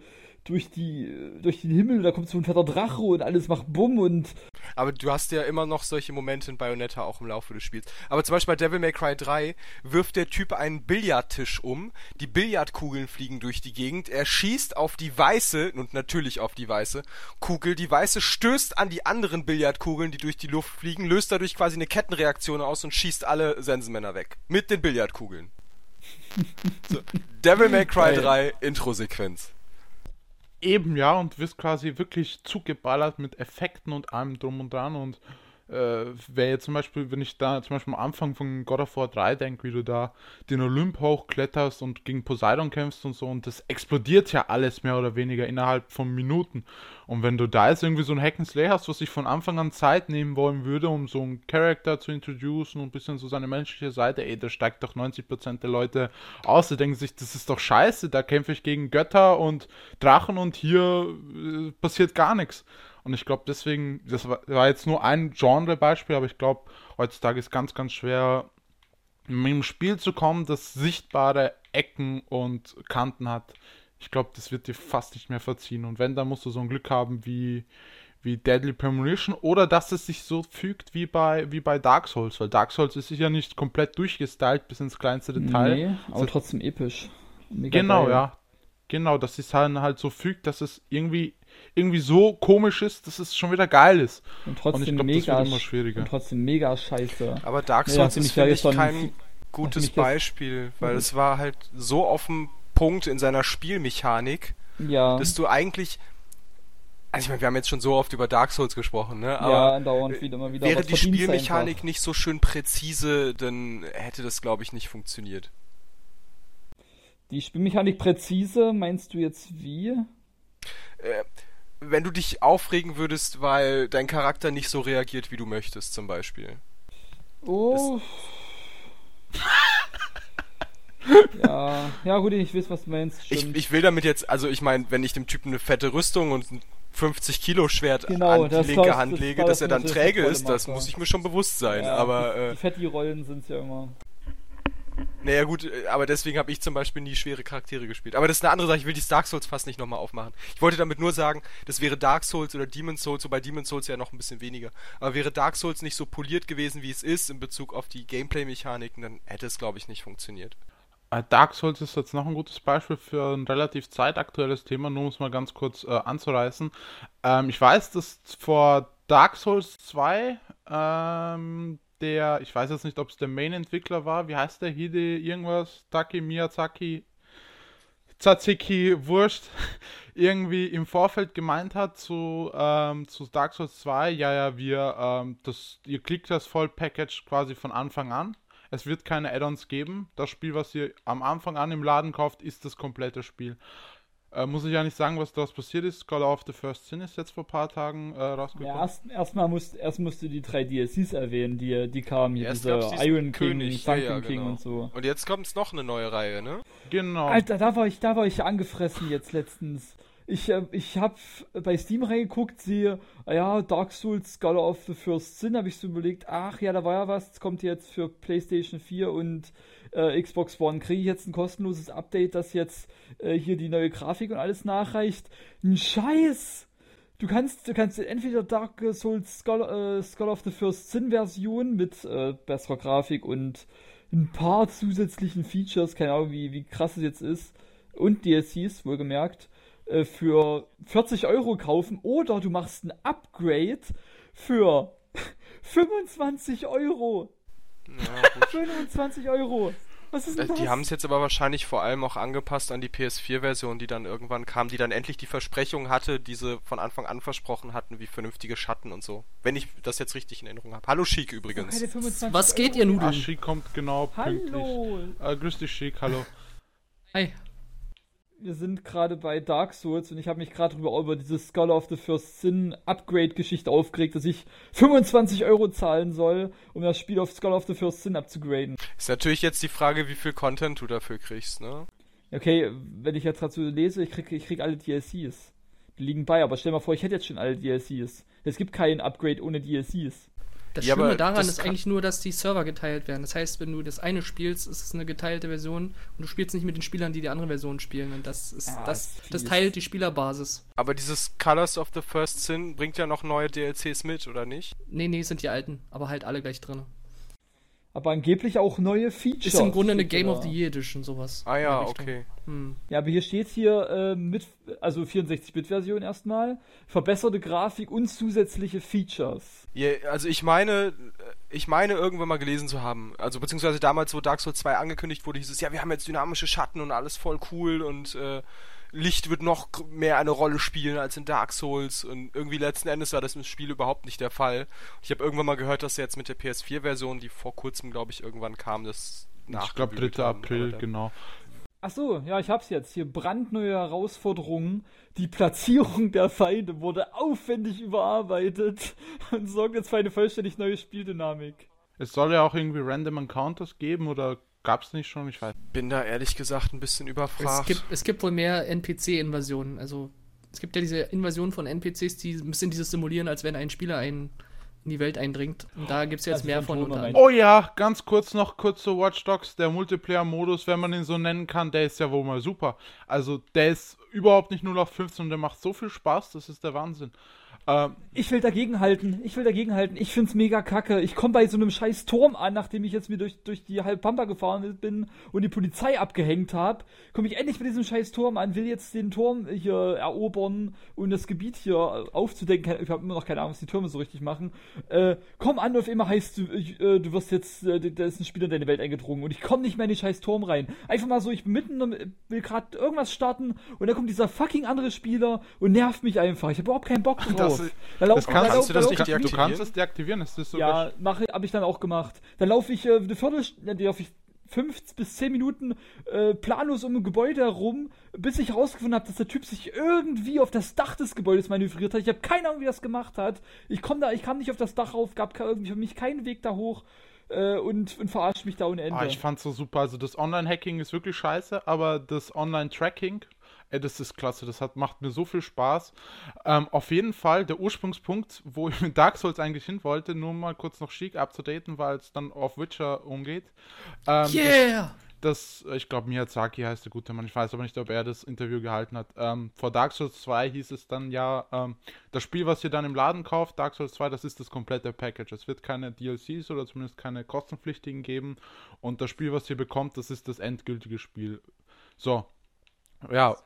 durch die durch den Himmel, da kommt so ein fetter Drache und alles macht Bumm und Aber du hast ja immer noch solche Momente in Bayonetta auch im Laufe des Spiels. Aber zum Beispiel bei Devil May Cry 3 wirft der Typ einen Billardtisch um, die Billardkugeln fliegen durch die Gegend, er schießt auf die weiße, und natürlich auf die weiße, Kugel, die weiße stößt an die anderen Billardkugeln, die durch die Luft fliegen, löst dadurch quasi eine Kettenreaktion aus und schießt alle Sensenmänner weg. Mit den Billardkugeln. so, Devil May Cry 3 Intro-Sequenz. Eben, ja, und wirst quasi wirklich zugeballert mit Effekten und allem drum und dran. Und äh, wäre jetzt zum Beispiel, wenn ich da zum Beispiel am Anfang von God of War 3 denke, wie du da den Olymp hochkletterst und gegen Poseidon kämpfst und so, und das explodiert ja alles mehr oder weniger innerhalb von Minuten. Und wenn du da jetzt irgendwie so ein Hack'n'Slay hast, was sich von Anfang an Zeit nehmen wollen würde, um so einen Charakter zu introducen und ein bisschen so seine menschliche Seite, ey, da steigt doch 90% der Leute aus, die denken sich, das ist doch scheiße, da kämpfe ich gegen Götter und Drachen und hier äh, passiert gar nichts. Und ich glaube deswegen, das war, war jetzt nur ein Genre-Beispiel, aber ich glaube, heutzutage ist ganz, ganz schwer, mit einem Spiel zu kommen, das sichtbare Ecken und Kanten hat. Ich glaube, das wird dir fast nicht mehr verziehen. Und wenn, dann musst du so ein Glück haben wie, wie Deadly Premonition oder dass es sich so fügt wie bei, wie bei Dark Souls, weil Dark Souls ist sicher nicht komplett durchgestylt bis ins kleinste Detail. Nee, aber trotzdem episch. Mega genau, geil. ja. Genau, dass es halt, halt so fügt, dass es irgendwie irgendwie so komisch ist, dass es schon wieder geil ist. Und trotzdem und ich glaub, mega, das wird immer schwieriger. Und trotzdem mega scheiße. Aber Dark Souls ja, ist finde ich kein gutes Beispiel, weil mhm. es war halt so auf dem Punkt in seiner Spielmechanik, ja. dass du eigentlich also ich meine, wir haben jetzt schon so oft über Dark Souls gesprochen, ne? Aber ja, dauernd wieder mal wieder. Wäre die Spielmechanik nicht so schön präzise, dann hätte das, glaube ich, nicht funktioniert. Die Spielmechanik präzise, meinst du jetzt wie? Äh, wenn du dich aufregen würdest, weil dein Charakter nicht so reagiert, wie du möchtest, zum Beispiel. Oh. [laughs] ja, ja gut, ich weiß, was du meinst. Ich, ich, will damit jetzt, also ich meine, wenn ich dem Typen eine fette Rüstung und ein 50 Kilo Schwert genau, an die linke kostet, Hand lege, das dass er dann träge ist, das muss ich mir schon bewusst sein. Ja, aber äh, die Fetti-Rollen sind ja immer. Naja gut, äh, aber deswegen habe ich zum Beispiel nie schwere Charaktere gespielt. Aber das ist eine andere Sache, ich will die Dark Souls fast nicht nochmal aufmachen. Ich wollte damit nur sagen, das wäre Dark Souls oder Demon Souls, wobei Demon Souls ja noch ein bisschen weniger. Aber wäre Dark Souls nicht so poliert gewesen, wie es ist, in Bezug auf die Gameplay-Mechaniken, dann hätte es, glaube ich, nicht funktioniert. Äh, Dark Souls ist jetzt noch ein gutes Beispiel für ein relativ zeitaktuelles Thema, nur um es mal ganz kurz äh, anzureißen. Ähm, ich weiß, dass vor Dark Souls 2 ähm, der, ich weiß jetzt nicht, ob es der Main-Entwickler war, wie heißt der? Hide irgendwas? Taki Miyazaki? Tzatziki, Wurscht, [laughs] irgendwie im Vorfeld gemeint hat zu, ähm, zu Dark Souls 2, ja, ja, wir, ähm, das, ihr klickt das Voll-Package quasi von Anfang an. Es wird keine Add-ons geben. Das Spiel, was ihr am Anfang an im Laden kauft, ist das komplette Spiel. Äh, muss ich ja nicht sagen, was daraus passiert ist. Call of the First Sin ist jetzt vor ein paar Tagen äh, rausgekommen. Ja, erst, erstmal musst, erst musst du die drei DLCs erwähnen, die, die kamen hier, diese Iron King, Sunken ja, ja, King genau. und so. Und jetzt kommt noch eine neue Reihe, ne? Genau. Alter, da war ich, da war ich angefressen jetzt letztens. Ich, äh, ich habe bei Steam reingeguckt, sehe, ah ja, Dark Souls, Scholar of the First Sin, habe ich so überlegt, ach ja, da war ja was, das kommt jetzt für PlayStation 4 und äh, Xbox One. Kriege ich jetzt ein kostenloses Update, das jetzt äh, hier die neue Grafik und alles nachreicht? Ein Scheiß! Du kannst, du kannst entweder Dark Souls Skull, äh, Skull of the First Sin Version mit äh, besserer Grafik und ein paar zusätzlichen Features, keine Ahnung, wie, wie krass es jetzt ist, und DLCs, wohlgemerkt, äh, für 40 Euro kaufen oder du machst ein Upgrade für [laughs] 25 Euro. Ja, 25 Euro. Was ist denn äh, das? Die haben es jetzt aber wahrscheinlich vor allem auch angepasst an die PS4-Version, die dann irgendwann kam, die dann endlich die Versprechung hatte, die sie von Anfang an versprochen hatten, wie vernünftige Schatten und so. Wenn ich das jetzt richtig in Erinnerung habe. Hallo Chic übrigens. Was geht ihr Nudeln? Ah, Chic kommt genau pünktlich. Hallo. Äh, grüß dich Chic, hallo. Hi wir sind gerade bei Dark Souls und ich habe mich gerade über, über diese Scholar of the First Sin Upgrade-Geschichte aufgeregt, dass ich 25 Euro zahlen soll, um das Spiel auf Scholar of the First Sin abzugraden. Ist natürlich jetzt die Frage, wie viel Content du dafür kriegst, ne? Okay, wenn ich jetzt dazu lese, ich krieg, ich krieg alle DLCs. Die liegen bei, aber stell mal vor, ich hätte jetzt schon alle DLCs. Es gibt kein Upgrade ohne DLCs. Das Ja, Schlimme daran das ist eigentlich nur, dass die Server geteilt werden. Das heißt, wenn du das eine spielst, ist es eine geteilte Version und du spielst nicht mit den Spielern, die die andere Version spielen. Und das ist Ah, das, das teilt die Spielerbasis. Aber dieses Colors of the First Sin bringt ja noch neue DLCs mit, oder nicht? Nee, nee, sind die alten, aber halt alle gleich drin. Aber angeblich auch neue Features. Ist im Grunde eine Game da. of the Year Edition, sowas. Ah ja, okay. Hm. Ja, aber hier steht hier äh, mit, also 64-Bit-Version erstmal, verbesserte Grafik und zusätzliche Features. Ja, also ich meine, ich meine irgendwann mal gelesen zu haben, also beziehungsweise damals, wo Dark Souls 2 angekündigt wurde, hieß es, ja, wir haben jetzt dynamische Schatten und alles voll cool und äh, Licht wird noch mehr eine Rolle spielen als in Dark Souls und irgendwie letzten Endes war das im Spiel überhaupt nicht der Fall. Ich habe irgendwann mal gehört, dass sie jetzt mit der PS4-Version, die vor kurzem, glaube ich, irgendwann kam, das Ich glaube, nachgebügelt 3. haben, April, genau. Ach so, ja, ich hab's jetzt. Hier brandneue Herausforderungen. Die Platzierung der Feinde wurde aufwendig überarbeitet [laughs] und sorgt jetzt für eine vollständig neue Spieldynamik. Es soll ja auch irgendwie Random Encounters geben oder gab es nicht schon? Ich weiß. Bin da ehrlich gesagt ein bisschen Es überfragt. gibt, es gibt wohl mehr NPC-Invasionen. Also es gibt ja diese Invasion von NPCs, die ein bisschen dieses simulieren, als wenn ein Spieler ein, in die Welt eindringt. Und da gibt es jetzt Also mehr von. Unter. Oh ja, ganz kurz noch kurz zu Watch Dogs. Der Multiplayer-Modus, wenn man ihn so nennen kann, der ist ja wohl mal super. Also der ist überhaupt nicht 0 auf 15 und der macht so viel Spaß, das ist der Wahnsinn. Ähm, Ich will dagegenhalten. Ich will dagegenhalten. Ich find's mega kacke. Ich komme bei so einem scheiß Turm an, nachdem ich jetzt mir durch, durch die Halbpampa gefahren bin und die Polizei abgehängt habe. Komme ich endlich mit diesem scheiß Turm an, will jetzt den Turm hier erobern und das Gebiet hier aufzudecken. Ich habe immer noch keine Ahnung, was die Türme so richtig machen. Äh, komm an, auf immer heißt du, äh, du wirst jetzt, äh, da ist ein Spieler in deine Welt eingedrungen und ich komme nicht mehr in den scheiß Turm rein. Einfach mal so, ich bin mitten, im- will gerade irgendwas starten und dann kommt dieser fucking andere Spieler und nervt mich einfach. Ich habe überhaupt keinen Bock drauf. Das- Dann lauf- das kannst, dann kannst du lauf- das nicht lauf- du deaktivieren? kannst es deaktivieren, es ist sogar Ja, mache, habe ich dann auch gemacht. Dann laufe ich äh, eine Viertelstunde, laufe ich fünf bis zehn Minuten äh, planlos um ein Gebäude herum, bis ich herausgefunden habe, dass der Typ sich irgendwie auf das Dach des Gebäudes manövriert hat. Ich habe keine Ahnung, wie er das gemacht hat. Ich komme da, ich kam nicht auf das Dach rauf, gab irgendwie für mich keinen Weg da hoch äh, und, und verarscht mich da ohne Ende. Ah, ich fand's so super. Also das Online-Hacking ist wirklich scheiße, aber das Online-Tracking, ey, das ist klasse. Das hat, macht mir so viel Spaß. Ähm, auf jeden Fall der Ursprungspunkt, wo ich mit Dark Souls eigentlich hin wollte, nur mal kurz noch Chic abzudaten, weil es dann auf Witcher umgeht. Ähm, Yeah! das, ich glaube, Miyazaki heißt der gute Mann. Ich weiß aber nicht, ob er das Interview gehalten hat. Ähm, vor Dark Souls 2 hieß es dann ja, ähm, das Spiel, was ihr dann im Laden kauft, Dark Souls 2, das ist das komplette Package. Es wird keine DLCs oder zumindest keine kostenpflichtigen geben. Und das Spiel, was ihr bekommt, das ist das endgültige Spiel. So. Ja.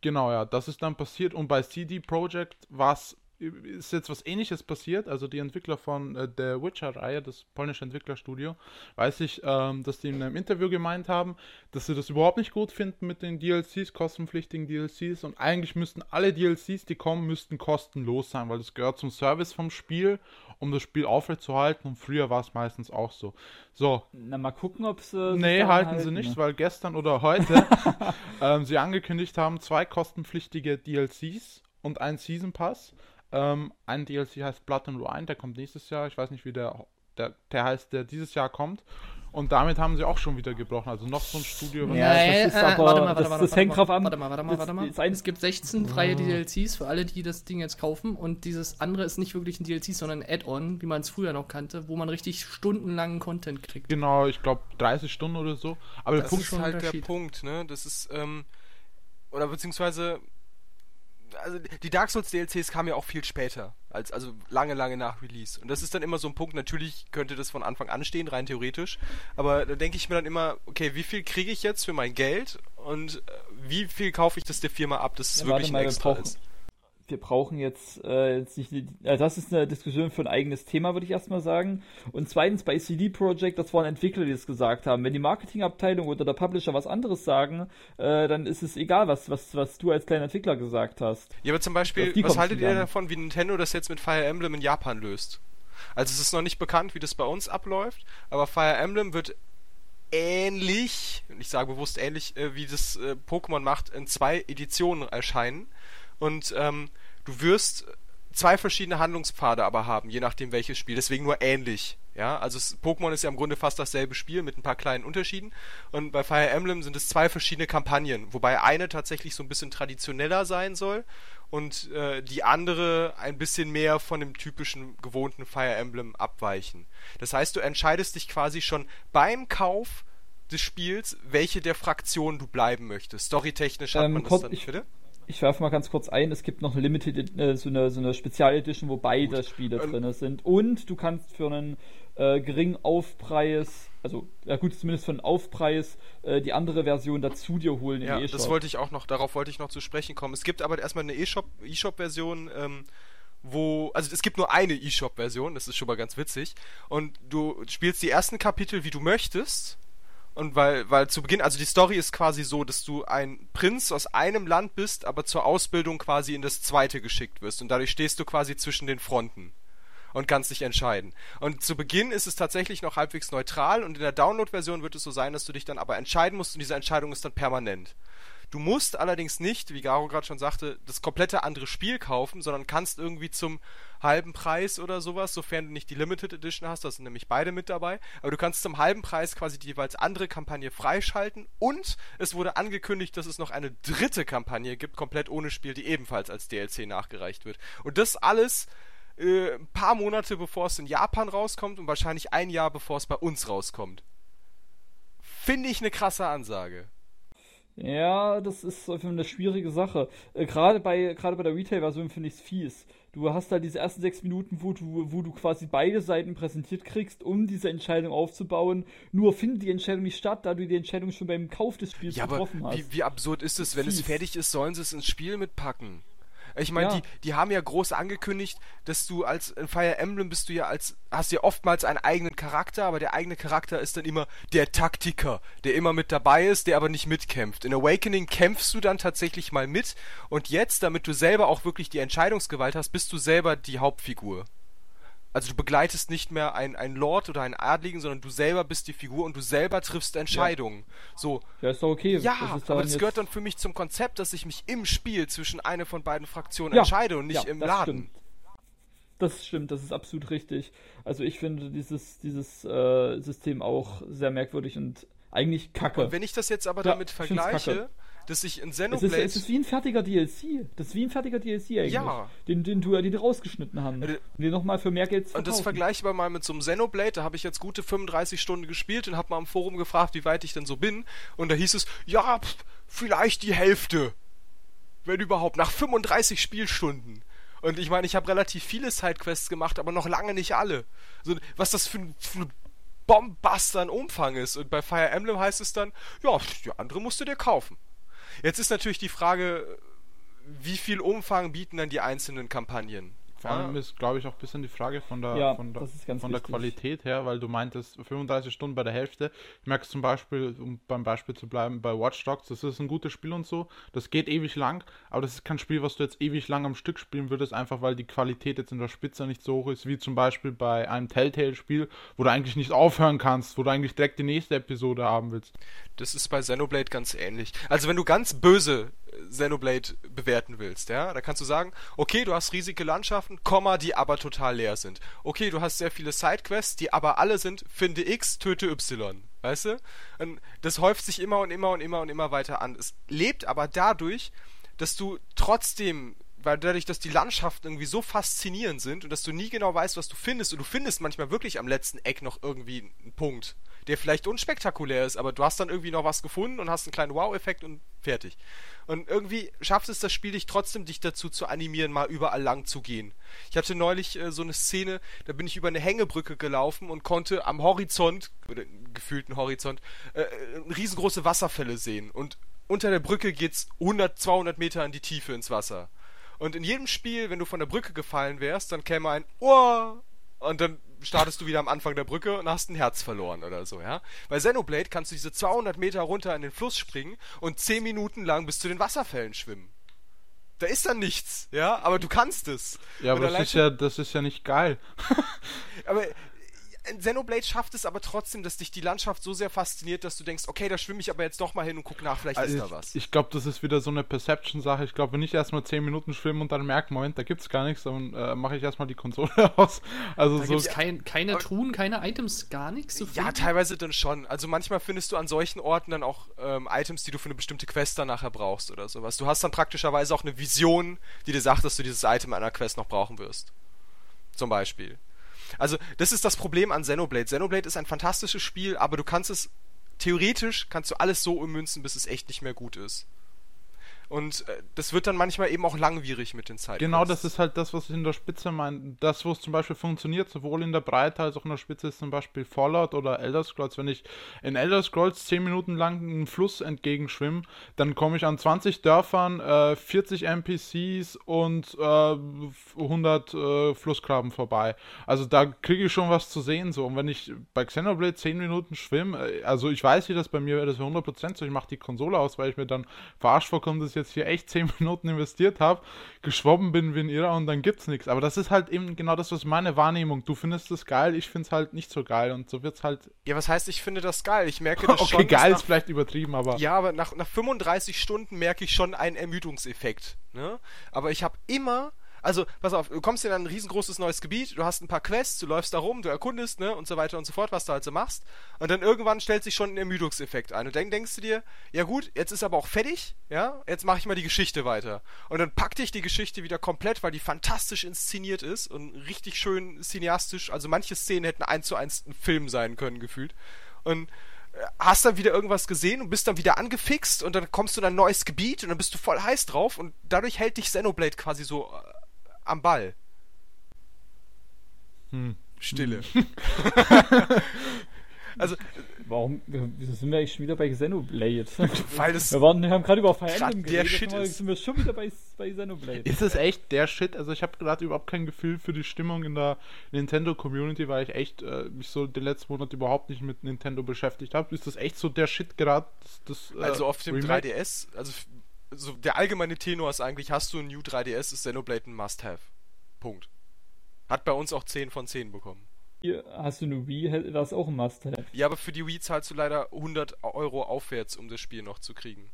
Genau, ja. Das ist dann passiert. Und bei CD Projekt war es ist jetzt was ähnliches passiert. Also die Entwickler von äh, der Witcher-Reihe, das polnische Entwicklerstudio, weiß ich, ähm, dass die in einem Interview gemeint haben, dass sie das überhaupt nicht gut finden mit den DLCs, kostenpflichtigen DLCs. Und eigentlich müssten alle DLCs, die kommen, müssten kostenlos sein, weil das gehört zum Service vom Spiel, um das Spiel aufrechtzuerhalten. Und früher war es meistens auch so. So, Na, mal gucken, ob sie. sich Nee, daran halten sie nicht, ne? weil gestern oder heute [laughs] ähm, sie angekündigt haben, zwei kostenpflichtige DLCs und einen Season Pass. Ähm, ein DLC heißt Blood and Wine, der kommt nächstes Jahr. Ich weiß nicht, wie der, der, der heißt, der dieses Jahr kommt. Und damit haben sie auch schon wieder gebrochen. Also noch so ein Studio. was- Ja, das ist aber- warte mal, warte das- mal, das warte hängt drauf an. Warte mal, warte mal, warte mal. es gibt 16 freie DLCs für alle, die das Ding jetzt kaufen. Und dieses andere ist nicht wirklich ein DLC, sondern ein Add-on, wie man es früher noch kannte, wo man richtig stundenlangen Content kriegt. Genau, ich glaube 30 Stunden oder so. Aber der Das Punkt ist halt der. Punkt, ne? Das ist, ähm, oder beziehungsweise, also die Dark Souls DLCs kamen ja auch viel später, als, also lange, lange nach Release. Und das ist dann immer so ein Punkt, natürlich könnte das von Anfang an stehen, rein theoretisch, aber da denke ich mir dann immer, okay, wie viel kriege ich jetzt für mein Geld und äh, wie viel kaufe ich das der Firma ab, dass es Ja, wirklich mal, ein wir Extra brauchen- ist? Wir brauchen jetzt, äh, jetzt nicht, äh, das ist eine Diskussion für ein eigenes Thema, würde ich erstmal sagen. Und zweitens bei CD Projekt, das waren Entwickler, die es gesagt haben. Wenn die Marketingabteilung oder der Publisher was anderes sagen, äh, dann ist es egal, was, was, was du als kleiner Entwickler gesagt hast. Ja, aber zum Beispiel, was haltet ihr davon, wie Nintendo das jetzt mit Fire Emblem in Japan löst? Also es ist noch nicht bekannt, wie das bei uns abläuft, aber Fire Emblem wird ähnlich, ich sage bewusst ähnlich, äh, wie das äh, Pokémon macht, in zwei Editionen erscheinen. Und ähm, du wirst zwei verschiedene Handlungspfade aber haben, je nachdem welches Spiel. Deswegen nur ähnlich. Ja, also es, Pokémon ist ja im Grunde fast dasselbe Spiel mit ein paar kleinen Unterschieden. Und bei Fire Emblem sind es zwei verschiedene Kampagnen, wobei eine tatsächlich so ein bisschen traditioneller sein soll und äh, die andere ein bisschen mehr von dem typischen gewohnten Fire Emblem abweichen. Das heißt, du entscheidest dich quasi schon beim Kauf des Spiels, welche der Fraktionen du bleiben möchtest. Storytechnisch hat Ähm, man das dann, ich- bitte? Ich werfe mal ganz kurz ein, es gibt noch eine Limited, äh, so eine, so eine Spezialedition, wo beide Spiele Ähm, drin sind. Und du kannst für einen äh, geringen Aufpreis, also ja gut, zumindest für einen Aufpreis, äh, die andere Version dazu dir holen im Ja, E-Shop. das wollte ich auch noch, darauf wollte ich noch zu sprechen kommen. Es gibt aber erstmal eine E-Shop- E-Shop-Version, ähm, wo, also es gibt nur eine E-Shop-Version, das ist schon mal ganz witzig. Und du spielst die ersten Kapitel, wie du möchtest. Und weil, weil zu Beginn, also die Story ist quasi so, dass du ein Prinz aus einem Land bist, aber zur Ausbildung quasi in das zweite geschickt wirst. Und dadurch stehst du quasi zwischen den Fronten und kannst dich entscheiden. Und zu Beginn ist es tatsächlich noch halbwegs neutral und in der Download-Version wird es so sein, dass du dich dann aber entscheiden musst und diese Entscheidung ist dann permanent. Du musst allerdings nicht, wie Garo gerade schon sagte, das komplette andere Spiel kaufen, sondern kannst irgendwie zum halben Preis oder sowas, sofern du nicht die Limited Edition hast, da sind nämlich beide mit dabei, aber du kannst zum halben Preis quasi die jeweils andere Kampagne freischalten und es wurde angekündigt, dass es noch eine dritte Kampagne gibt, komplett ohne Spiel, die ebenfalls als DLC nachgereicht wird. Und das alles äh, ein paar Monate bevor es in Japan rauskommt und wahrscheinlich ein Jahr bevor es bei uns rauskommt. Finde ich eine krasse Ansage. Ja, das ist eine schwierige Sache. Äh, gerade bei, gerade bei der Retail-Version finde ich es fies. Du hast da diese ersten sechs Minuten, wo du, wo du quasi beide Seiten präsentiert kriegst, um diese Entscheidung aufzubauen. Nur findet die Entscheidung nicht statt, da du die Entscheidung schon beim Kauf des Spiels Ja, aber getroffen hast. wie, wie absurd ist es, wenn es Fies. fertig ist, sollen sie es ins Spiel mitpacken. Ich meine, Ja. die, die haben ja groß angekündigt, dass du als in Fire Emblem bist du ja als, hast ja oftmals einen eigenen Charakter, aber der eigene Charakter ist dann immer der Taktiker, der immer mit dabei ist, der aber nicht mitkämpft. In Awakening kämpfst du dann tatsächlich mal mit und jetzt, damit du selber auch wirklich die Entscheidungsgewalt hast, bist du selber die Hauptfigur. Also du begleitest nicht mehr einen, Lord oder einen Adligen, sondern du selber bist die Figur und du selber triffst Entscheidungen. So, ja, ist doch okay. ja, Das ist aber das jetzt- gehört dann für mich zum Konzept, dass ich mich im Spiel zwischen eine von beiden Fraktionen Ja, entscheide und nicht ja, im das Laden. Stimmt. Das stimmt, das ist absolut richtig. Also ich finde dieses, dieses äh, System auch sehr merkwürdig und eigentlich kacke. Und wenn ich das jetzt aber Ja, damit vergleiche. Dass ich in es, ist, Xenoblade... es ist wie ein fertiger DLC. Das ist wie ein fertiger DLC eigentlich. Ja. Den, den, du, den die rausgeschnitten haben. Ja, Und den nochmal für mehr Geld zu und das verkaufen. vergleichbar mal mit so einem Xenoblade, da habe ich jetzt gute 35 Stunden gespielt und habe mal im Forum gefragt, wie weit ich denn so bin. Und da hieß es, ja, pff, vielleicht die Hälfte. Wenn überhaupt, nach 35 Spielstunden. Und ich meine, ich habe relativ viele Sidequests gemacht, aber noch lange nicht alle. Also, was das für ein, für ein Bombaster an Umfang ist. Und bei Fire Emblem heißt es dann, ja, die andere musst du dir kaufen. Jetzt ist natürlich die Frage, wie viel Umfang bieten dann die einzelnen Kampagnen? Vor allem ist, glaube ich, auch ein bisschen die Frage von der, Ja, von der, von der. Qualität her, weil du meintest 35 Stunden bei der Hälfte. Ich merke es zum Beispiel, um beim Beispiel zu bleiben, bei Watch Dogs, das ist ein gutes Spiel und so. Das geht ewig lang, aber das ist kein Spiel, was du jetzt ewig lang am Stück spielen würdest, einfach weil die Qualität jetzt in der Spitze nicht so hoch ist, wie zum Beispiel bei einem Telltale-Spiel, wo du eigentlich nicht aufhören kannst, wo du eigentlich direkt die nächste Episode haben willst. Das ist bei Xenoblade ganz ähnlich. Also wenn du ganz böse Xenoblade bewerten willst, ja, da kannst du sagen, okay, du hast riesige Landschaften, Komma, die aber total leer sind. Okay, du hast sehr viele Sidequests, die aber alle sind, finde X, töte Y. Weißt du? Und das häuft sich immer und immer und immer und immer weiter an. Es lebt aber dadurch, dass du trotzdem weil dadurch, dass die Landschaften irgendwie so faszinierend sind und dass du nie genau weißt, was du findest und du findest manchmal wirklich am letzten Eck noch irgendwie einen Punkt, der vielleicht unspektakulär ist, aber du hast dann irgendwie noch was gefunden und hast einen kleinen Wow-Effekt und fertig. Und irgendwie schafft es das Spiel dich trotzdem, dich dazu zu animieren, mal überall lang zu gehen. Ich hatte neulich äh, so eine Szene, da bin ich über eine Hängebrücke gelaufen und konnte am Horizont, oder gefühlten Horizont, äh, äh, riesengroße Wasserfälle sehen. Und unter der Brücke geht's 100, 200 Meter in die Tiefe ins Wasser. Und in jedem Spiel, wenn du von der Brücke gefallen wärst, dann käme ein Oh! Und dann startest du wieder am Anfang der Brücke und hast ein Herz verloren oder so, ja? Bei Xenoblade kannst du diese 200 Meter runter in den Fluss springen und 10 Minuten lang bis zu den Wasserfällen schwimmen. Da ist dann nichts, ja? Aber du kannst es. Ja, Und aber das ist ja, das ist ja nicht geil. aber Xenoblade schafft es aber trotzdem, dass dich die Landschaft so sehr fasziniert, dass du denkst, okay, da schwimme ich aber jetzt doch mal hin und guck nach, vielleicht Also ist ich, da was. ich glaube, das ist wieder so eine Perception-Sache. Ich glaube, wenn ich erstmal 10 Minuten schwimme und dann merke, Moment, da gibt's gar nichts, dann äh, mache ich erstmal die Konsole [laughs] aus. Also Da so. gibt's kein, keine Aber- Truhen, keine Items, gar nichts zu ja, finden. teilweise dann schon. Also manchmal findest du an solchen Orten dann auch ähm, Items, die du für eine bestimmte Quest dann nachher brauchst oder sowas. Du hast dann praktischerweise auch eine Vision, die dir sagt, dass du dieses Item in einer Quest noch brauchen wirst. Zum Beispiel. Also, das ist das Problem an Xenoblade. Xenoblade ist ein fantastisches Spiel, aber du kannst es, theoretisch kannst du alles so ummünzen, bis es echt nicht mehr gut ist. Und äh, das wird dann manchmal eben auch langwierig mit den Zeiten. Genau, das ist halt das, was ich in der Spitze meine. Das, wo es zum Beispiel funktioniert, sowohl in der Breite als auch in der Spitze, ist zum Beispiel Fallout oder Elder Scrolls. Wenn ich in Elder Scrolls 10 Minuten lang einen Fluss entgegenschwimme, dann komme ich an 20 Dörfern, äh, 40 NPCs und äh, 100 äh, Flussgraben vorbei. Also da kriege ich schon was zu sehen. so. Und wenn ich bei Xenoblade 10 Minuten schwimme, äh, also ich weiß, wie das bei mir wäre, das wäre 100% so. Ich mache die Konsole aus, weil ich mir dann verarscht vorkomme, dass jetzt hier echt 10 [laughs] Minuten investiert habe, geschwommen bin wie ein Irrer und dann gibt's nichts. Aber das ist halt eben genau das, was meine Wahrnehmung. Du findest es geil, ich find's halt nicht so geil und so wird's halt. Ja, was heißt, ich finde das geil? Ich merke [laughs] das Okay, schon. dass geil nach ist vielleicht übertrieben, aber. Ja, aber nach, nach 35 Stunden merke ich schon einen Ermüdungseffekt. Ne? Aber ich habe immer, also pass auf, du kommst in ein riesengroßes neues Gebiet, du hast ein paar Quests, du läufst da rum, du erkundest, ne, und so weiter und so fort, was du halt so machst. Und dann irgendwann stellt sich schon ein Ermüdungseffekt ein. Und dann denkst du dir, ja gut, jetzt ist aber auch fertig, ja, jetzt mache ich mal die Geschichte weiter. Und dann packt dich die Geschichte wieder komplett, weil die fantastisch inszeniert ist und richtig schön cineastisch. Also manche Szenen hätten eins zu eins ein Film sein können, gefühlt. Und hast dann wieder irgendwas gesehen und bist dann wieder angefixt und dann kommst du in ein neues Gebiet und dann bist du voll heiß drauf und dadurch hält dich Xenoblade quasi so äh, am Ball. Hm. Stille. [laughs] also, Warum, wieso sind wir eigentlich schon wieder bei Xenoblade? [laughs] weil es Wir, waren, wir haben gerade über Fire Emblem der geredet, Shit jetzt ist. sind wir schon wieder bei, bei Xenoblade. Ist es echt der Shit? Also ich habe gerade überhaupt kein Gefühl für die Stimmung in der Nintendo-Community, weil ich echt äh, mich so den letzten Monat überhaupt nicht mit Nintendo beschäftigt habe. Ist das echt so der Shit gerade? Das, das, äh, also auf dem Remake? 3DS, also so der allgemeine Tenor ist eigentlich, hast du ein New 3DS, ist Xenoblade ein Must-Have. Punkt. Hat bei uns auch 10 von 10 bekommen. Hier hast du eine Wii, hätte das auch ein Must-Have. Ja, aber für die Wii zahlst du leider 100 Euro aufwärts, um das Spiel noch zu kriegen.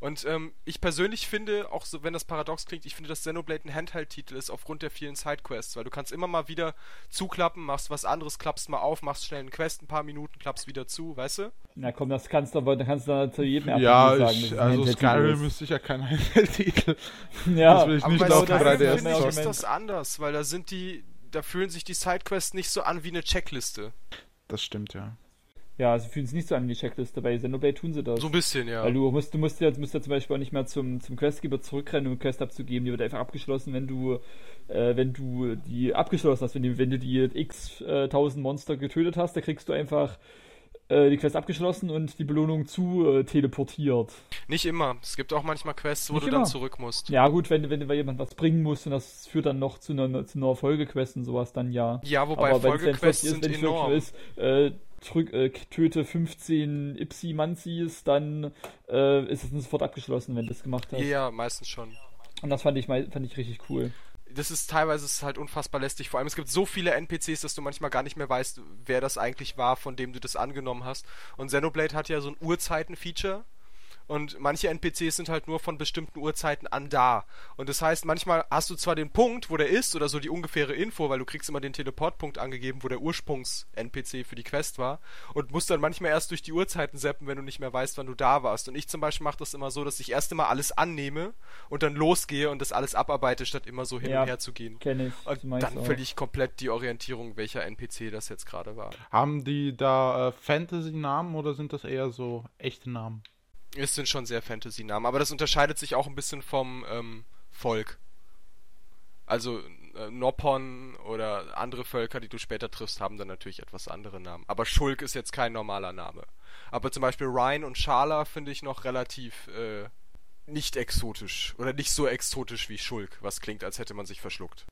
Und ähm, ich persönlich finde, auch so, wenn das paradox klingt, ich finde, dass Xenoblade ein Handheld-Titel ist aufgrund der vielen Sidequests, weil du kannst immer mal wieder zuklappen, machst was anderes, klappst mal auf, machst schnell einen Quest, ein paar Minuten, klappst wieder zu, weißt du? Na komm, das kannst du aber, da kannst du dann zu jedem RPG Ja, sagen. ich, also Skyrim ist sicher kein [laughs] Handheld-Titel. Ja, das will ich Aber nicht bei auf dem Skyrim 3DS finde ich, ist das anders, weil da sind die, da fühlen sich die Sidequests nicht so an wie eine Checkliste. Das stimmt, ja. Ja, sie fühlen es nicht so an wie Checkliste. Bei Xenoblade tun sie das. So ein bisschen, ja. Weil du musst, du musst ja, musst ja zum Beispiel auch nicht mehr zum, zum Questgeber zurückrennen, um eine Quest abzugeben. Die wird einfach abgeschlossen, wenn du, äh, wenn du die abgeschlossen hast. Wenn, die, wenn du die x äh, tausend Monster getötet hast, da kriegst du einfach äh, die Quest abgeschlossen und die Belohnung zu äh, teleportiert. Nicht immer. Es gibt auch manchmal Quests, wo Nicht du dann immer. zurück musst. Ja gut, wenn, wenn, wenn jemand was bringen muss und das führt dann noch zu einer, zu einer Folgequest und sowas, dann ja. Ja, wobei Folgequests sind enorm. Ist, äh, drück, äh, töte 15 Ipsi-Manzis, dann äh, ist es sofort abgeschlossen, wenn du das gemacht hast. Ja, meistens schon. Und das fand ich, fand ich richtig cool. das ist teilweise ist halt unfassbar lästig. Vor allem, es gibt so viele NPCs, dass du manchmal gar nicht mehr weißt, wer das eigentlich war, von dem du das angenommen hast. Und Xenoblade hat ja so ein Uhrzeiten-Feature. Und manche NPCs sind halt nur von bestimmten Uhrzeiten an da. Und das heißt, manchmal hast du zwar den Punkt, wo der ist, oder so die ungefähre Info, weil du kriegst immer den Teleportpunkt angegeben, wo der Ursprungs-NPC für die Quest war. Und musst dann manchmal erst durch die Uhrzeiten zappen, wenn du nicht mehr weißt, wann du da warst. Und ich zum Beispiel mache das immer so, dass ich erst immer alles annehme und dann losgehe und das alles abarbeite, statt immer so hin Ja. und her zu gehen. Kenne ich. Und meinst dann verliere ich komplett die Orientierung, welcher NPC das jetzt gerade war. Haben die da äh, Fantasy-Namen oder sind das eher so echte Namen? Es sind schon sehr Fantasy-Namen, aber das unterscheidet sich auch ein bisschen vom ähm, Volk. Also äh, Noppon oder andere Völker, die du später triffst, haben dann natürlich etwas andere Namen. Aber Schulk ist jetzt kein normaler Name. Aber zum Beispiel Ryan und Schala finde ich noch relativ äh, nicht exotisch. Oder nicht so exotisch wie Schulk, was klingt, als hätte man sich verschluckt.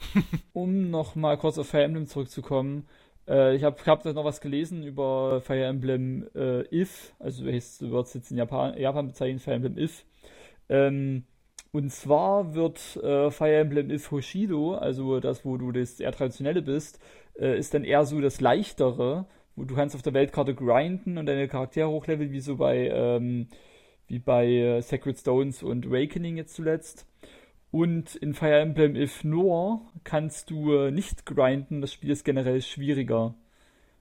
[laughs] Um noch mal kurz auf Fire Emblem zurückzukommen. Äh, ich habe hab noch was gelesen über Fire Emblem äh, If. Also heißt, du würdest jetzt in Japan, Japan bezeichnen, Fire Emblem If. Ähm, Und zwar wird äh, Fire Emblem If Hoshido, also das, wo du das eher traditionelle bist, äh, ist dann eher so das leichtere, wo du kannst auf der Weltkarte grinden und deine Charaktere hochleveln, wie so bei, ähm, wie bei äh, Sacred Stones und Awakening jetzt zuletzt. Und in Fire Emblem If Noir kannst du äh, nicht grinden, das Spiel ist generell schwieriger.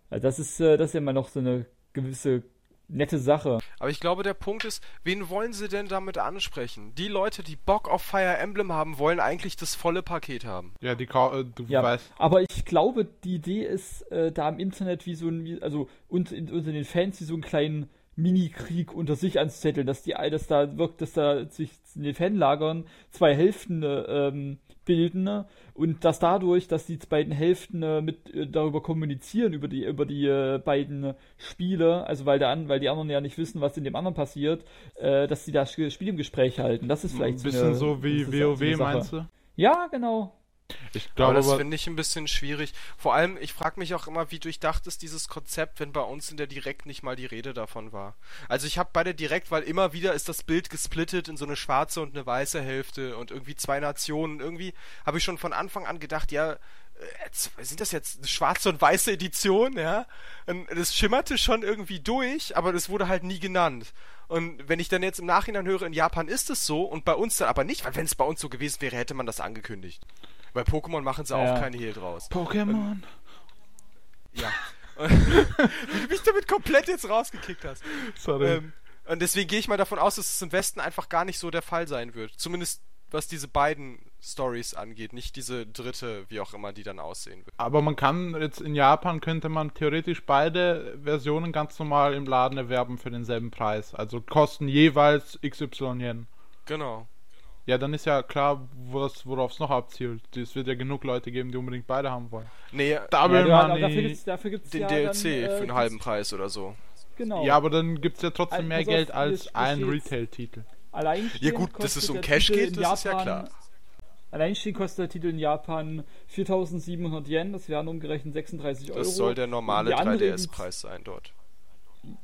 Also das ist, äh, das ist ja immer noch so eine gewisse nette Sache. Aber ich glaube, der Punkt ist, wen wollen sie denn damit ansprechen? Die Leute, die Bock auf Fire Emblem haben, wollen eigentlich das volle Paket haben. Ja, die Ka äh, du Ja, weißt. aber ich glaube, die Idee ist, äh, da im Internet wie so ein, wie, also und, in, unter den Fans wie so einen kleinen Mini-Krieg unter sich anzuzetteln, dass die, dass da wirkt, dass da sich in den Fanlagern zwei Hälften äh, ähm, bilden ne? und dass dadurch, dass die beiden Hälften äh, mit äh, darüber kommunizieren über die über die äh, beiden Spiele, also weil der an, weil die anderen ja nicht wissen, was in dem anderen passiert, äh, dass sie das Spiel im Gespräch halten. Das ist vielleicht Ein bisschen eine, so wie so WoW, meinst du? Ja, genau. Ich Aber glaube das aber, finde ich ein bisschen schwierig. Vor allem, ich frage mich auch immer, wie durchdacht ist dieses Konzept, wenn bei uns in der Direkt nicht mal die Rede davon war. Also ich habe bei der Direkt, weil immer wieder ist das Bild gesplittet in so eine schwarze und eine weiße Hälfte und irgendwie zwei Nationen. Irgendwie habe ich schon von Anfang an gedacht, ja, äh, sind das jetzt eine schwarze und weiße Edition, ja? Und das schimmerte schon irgendwie durch, aber das wurde halt nie genannt. Und wenn ich dann jetzt im Nachhinein höre, in Japan ist es so und bei uns dann aber nicht, weil wenn es bei uns so gewesen wäre, hätte man das angekündigt. Bei Pokémon machen sie Ja. auch keine Hehl draus. Pokémon. Ja. [laughs] [laughs] Wie du mich damit komplett jetzt rausgekickt hast. Sorry. Ähm, und deswegen gehe ich mal davon aus, dass es im Westen einfach gar nicht so der Fall sein wird. Zumindest was diese beiden Stories angeht, nicht diese dritte, wie auch immer die dann aussehen wird. Aber man kann jetzt in Japan könnte man theoretisch beide Versionen ganz normal im Laden erwerben für denselben Preis. Also kosten jeweils XY Yen. Genau. Ja, dann ist ja klar, worauf es noch abzielt. Es wird ja genug Leute geben, die unbedingt beide haben wollen. Nee, Double ja, Money. dafür gibt's, dafür gibt's den ja DLC dann, äh, für einen halben Preis oder so. Genau. Ja, aber dann gibt es ja trotzdem Also, mehr auf, Geld als ein. Retail-Titel. Allein Ja gut, dass es um Cash geht, das ist ja klar. Alleinstehen kostet der Titel in Japan 4700 Yen, das wären umgerechnet 36 Euro. Das soll der normale Und die andere 3DS-Preis sein dort.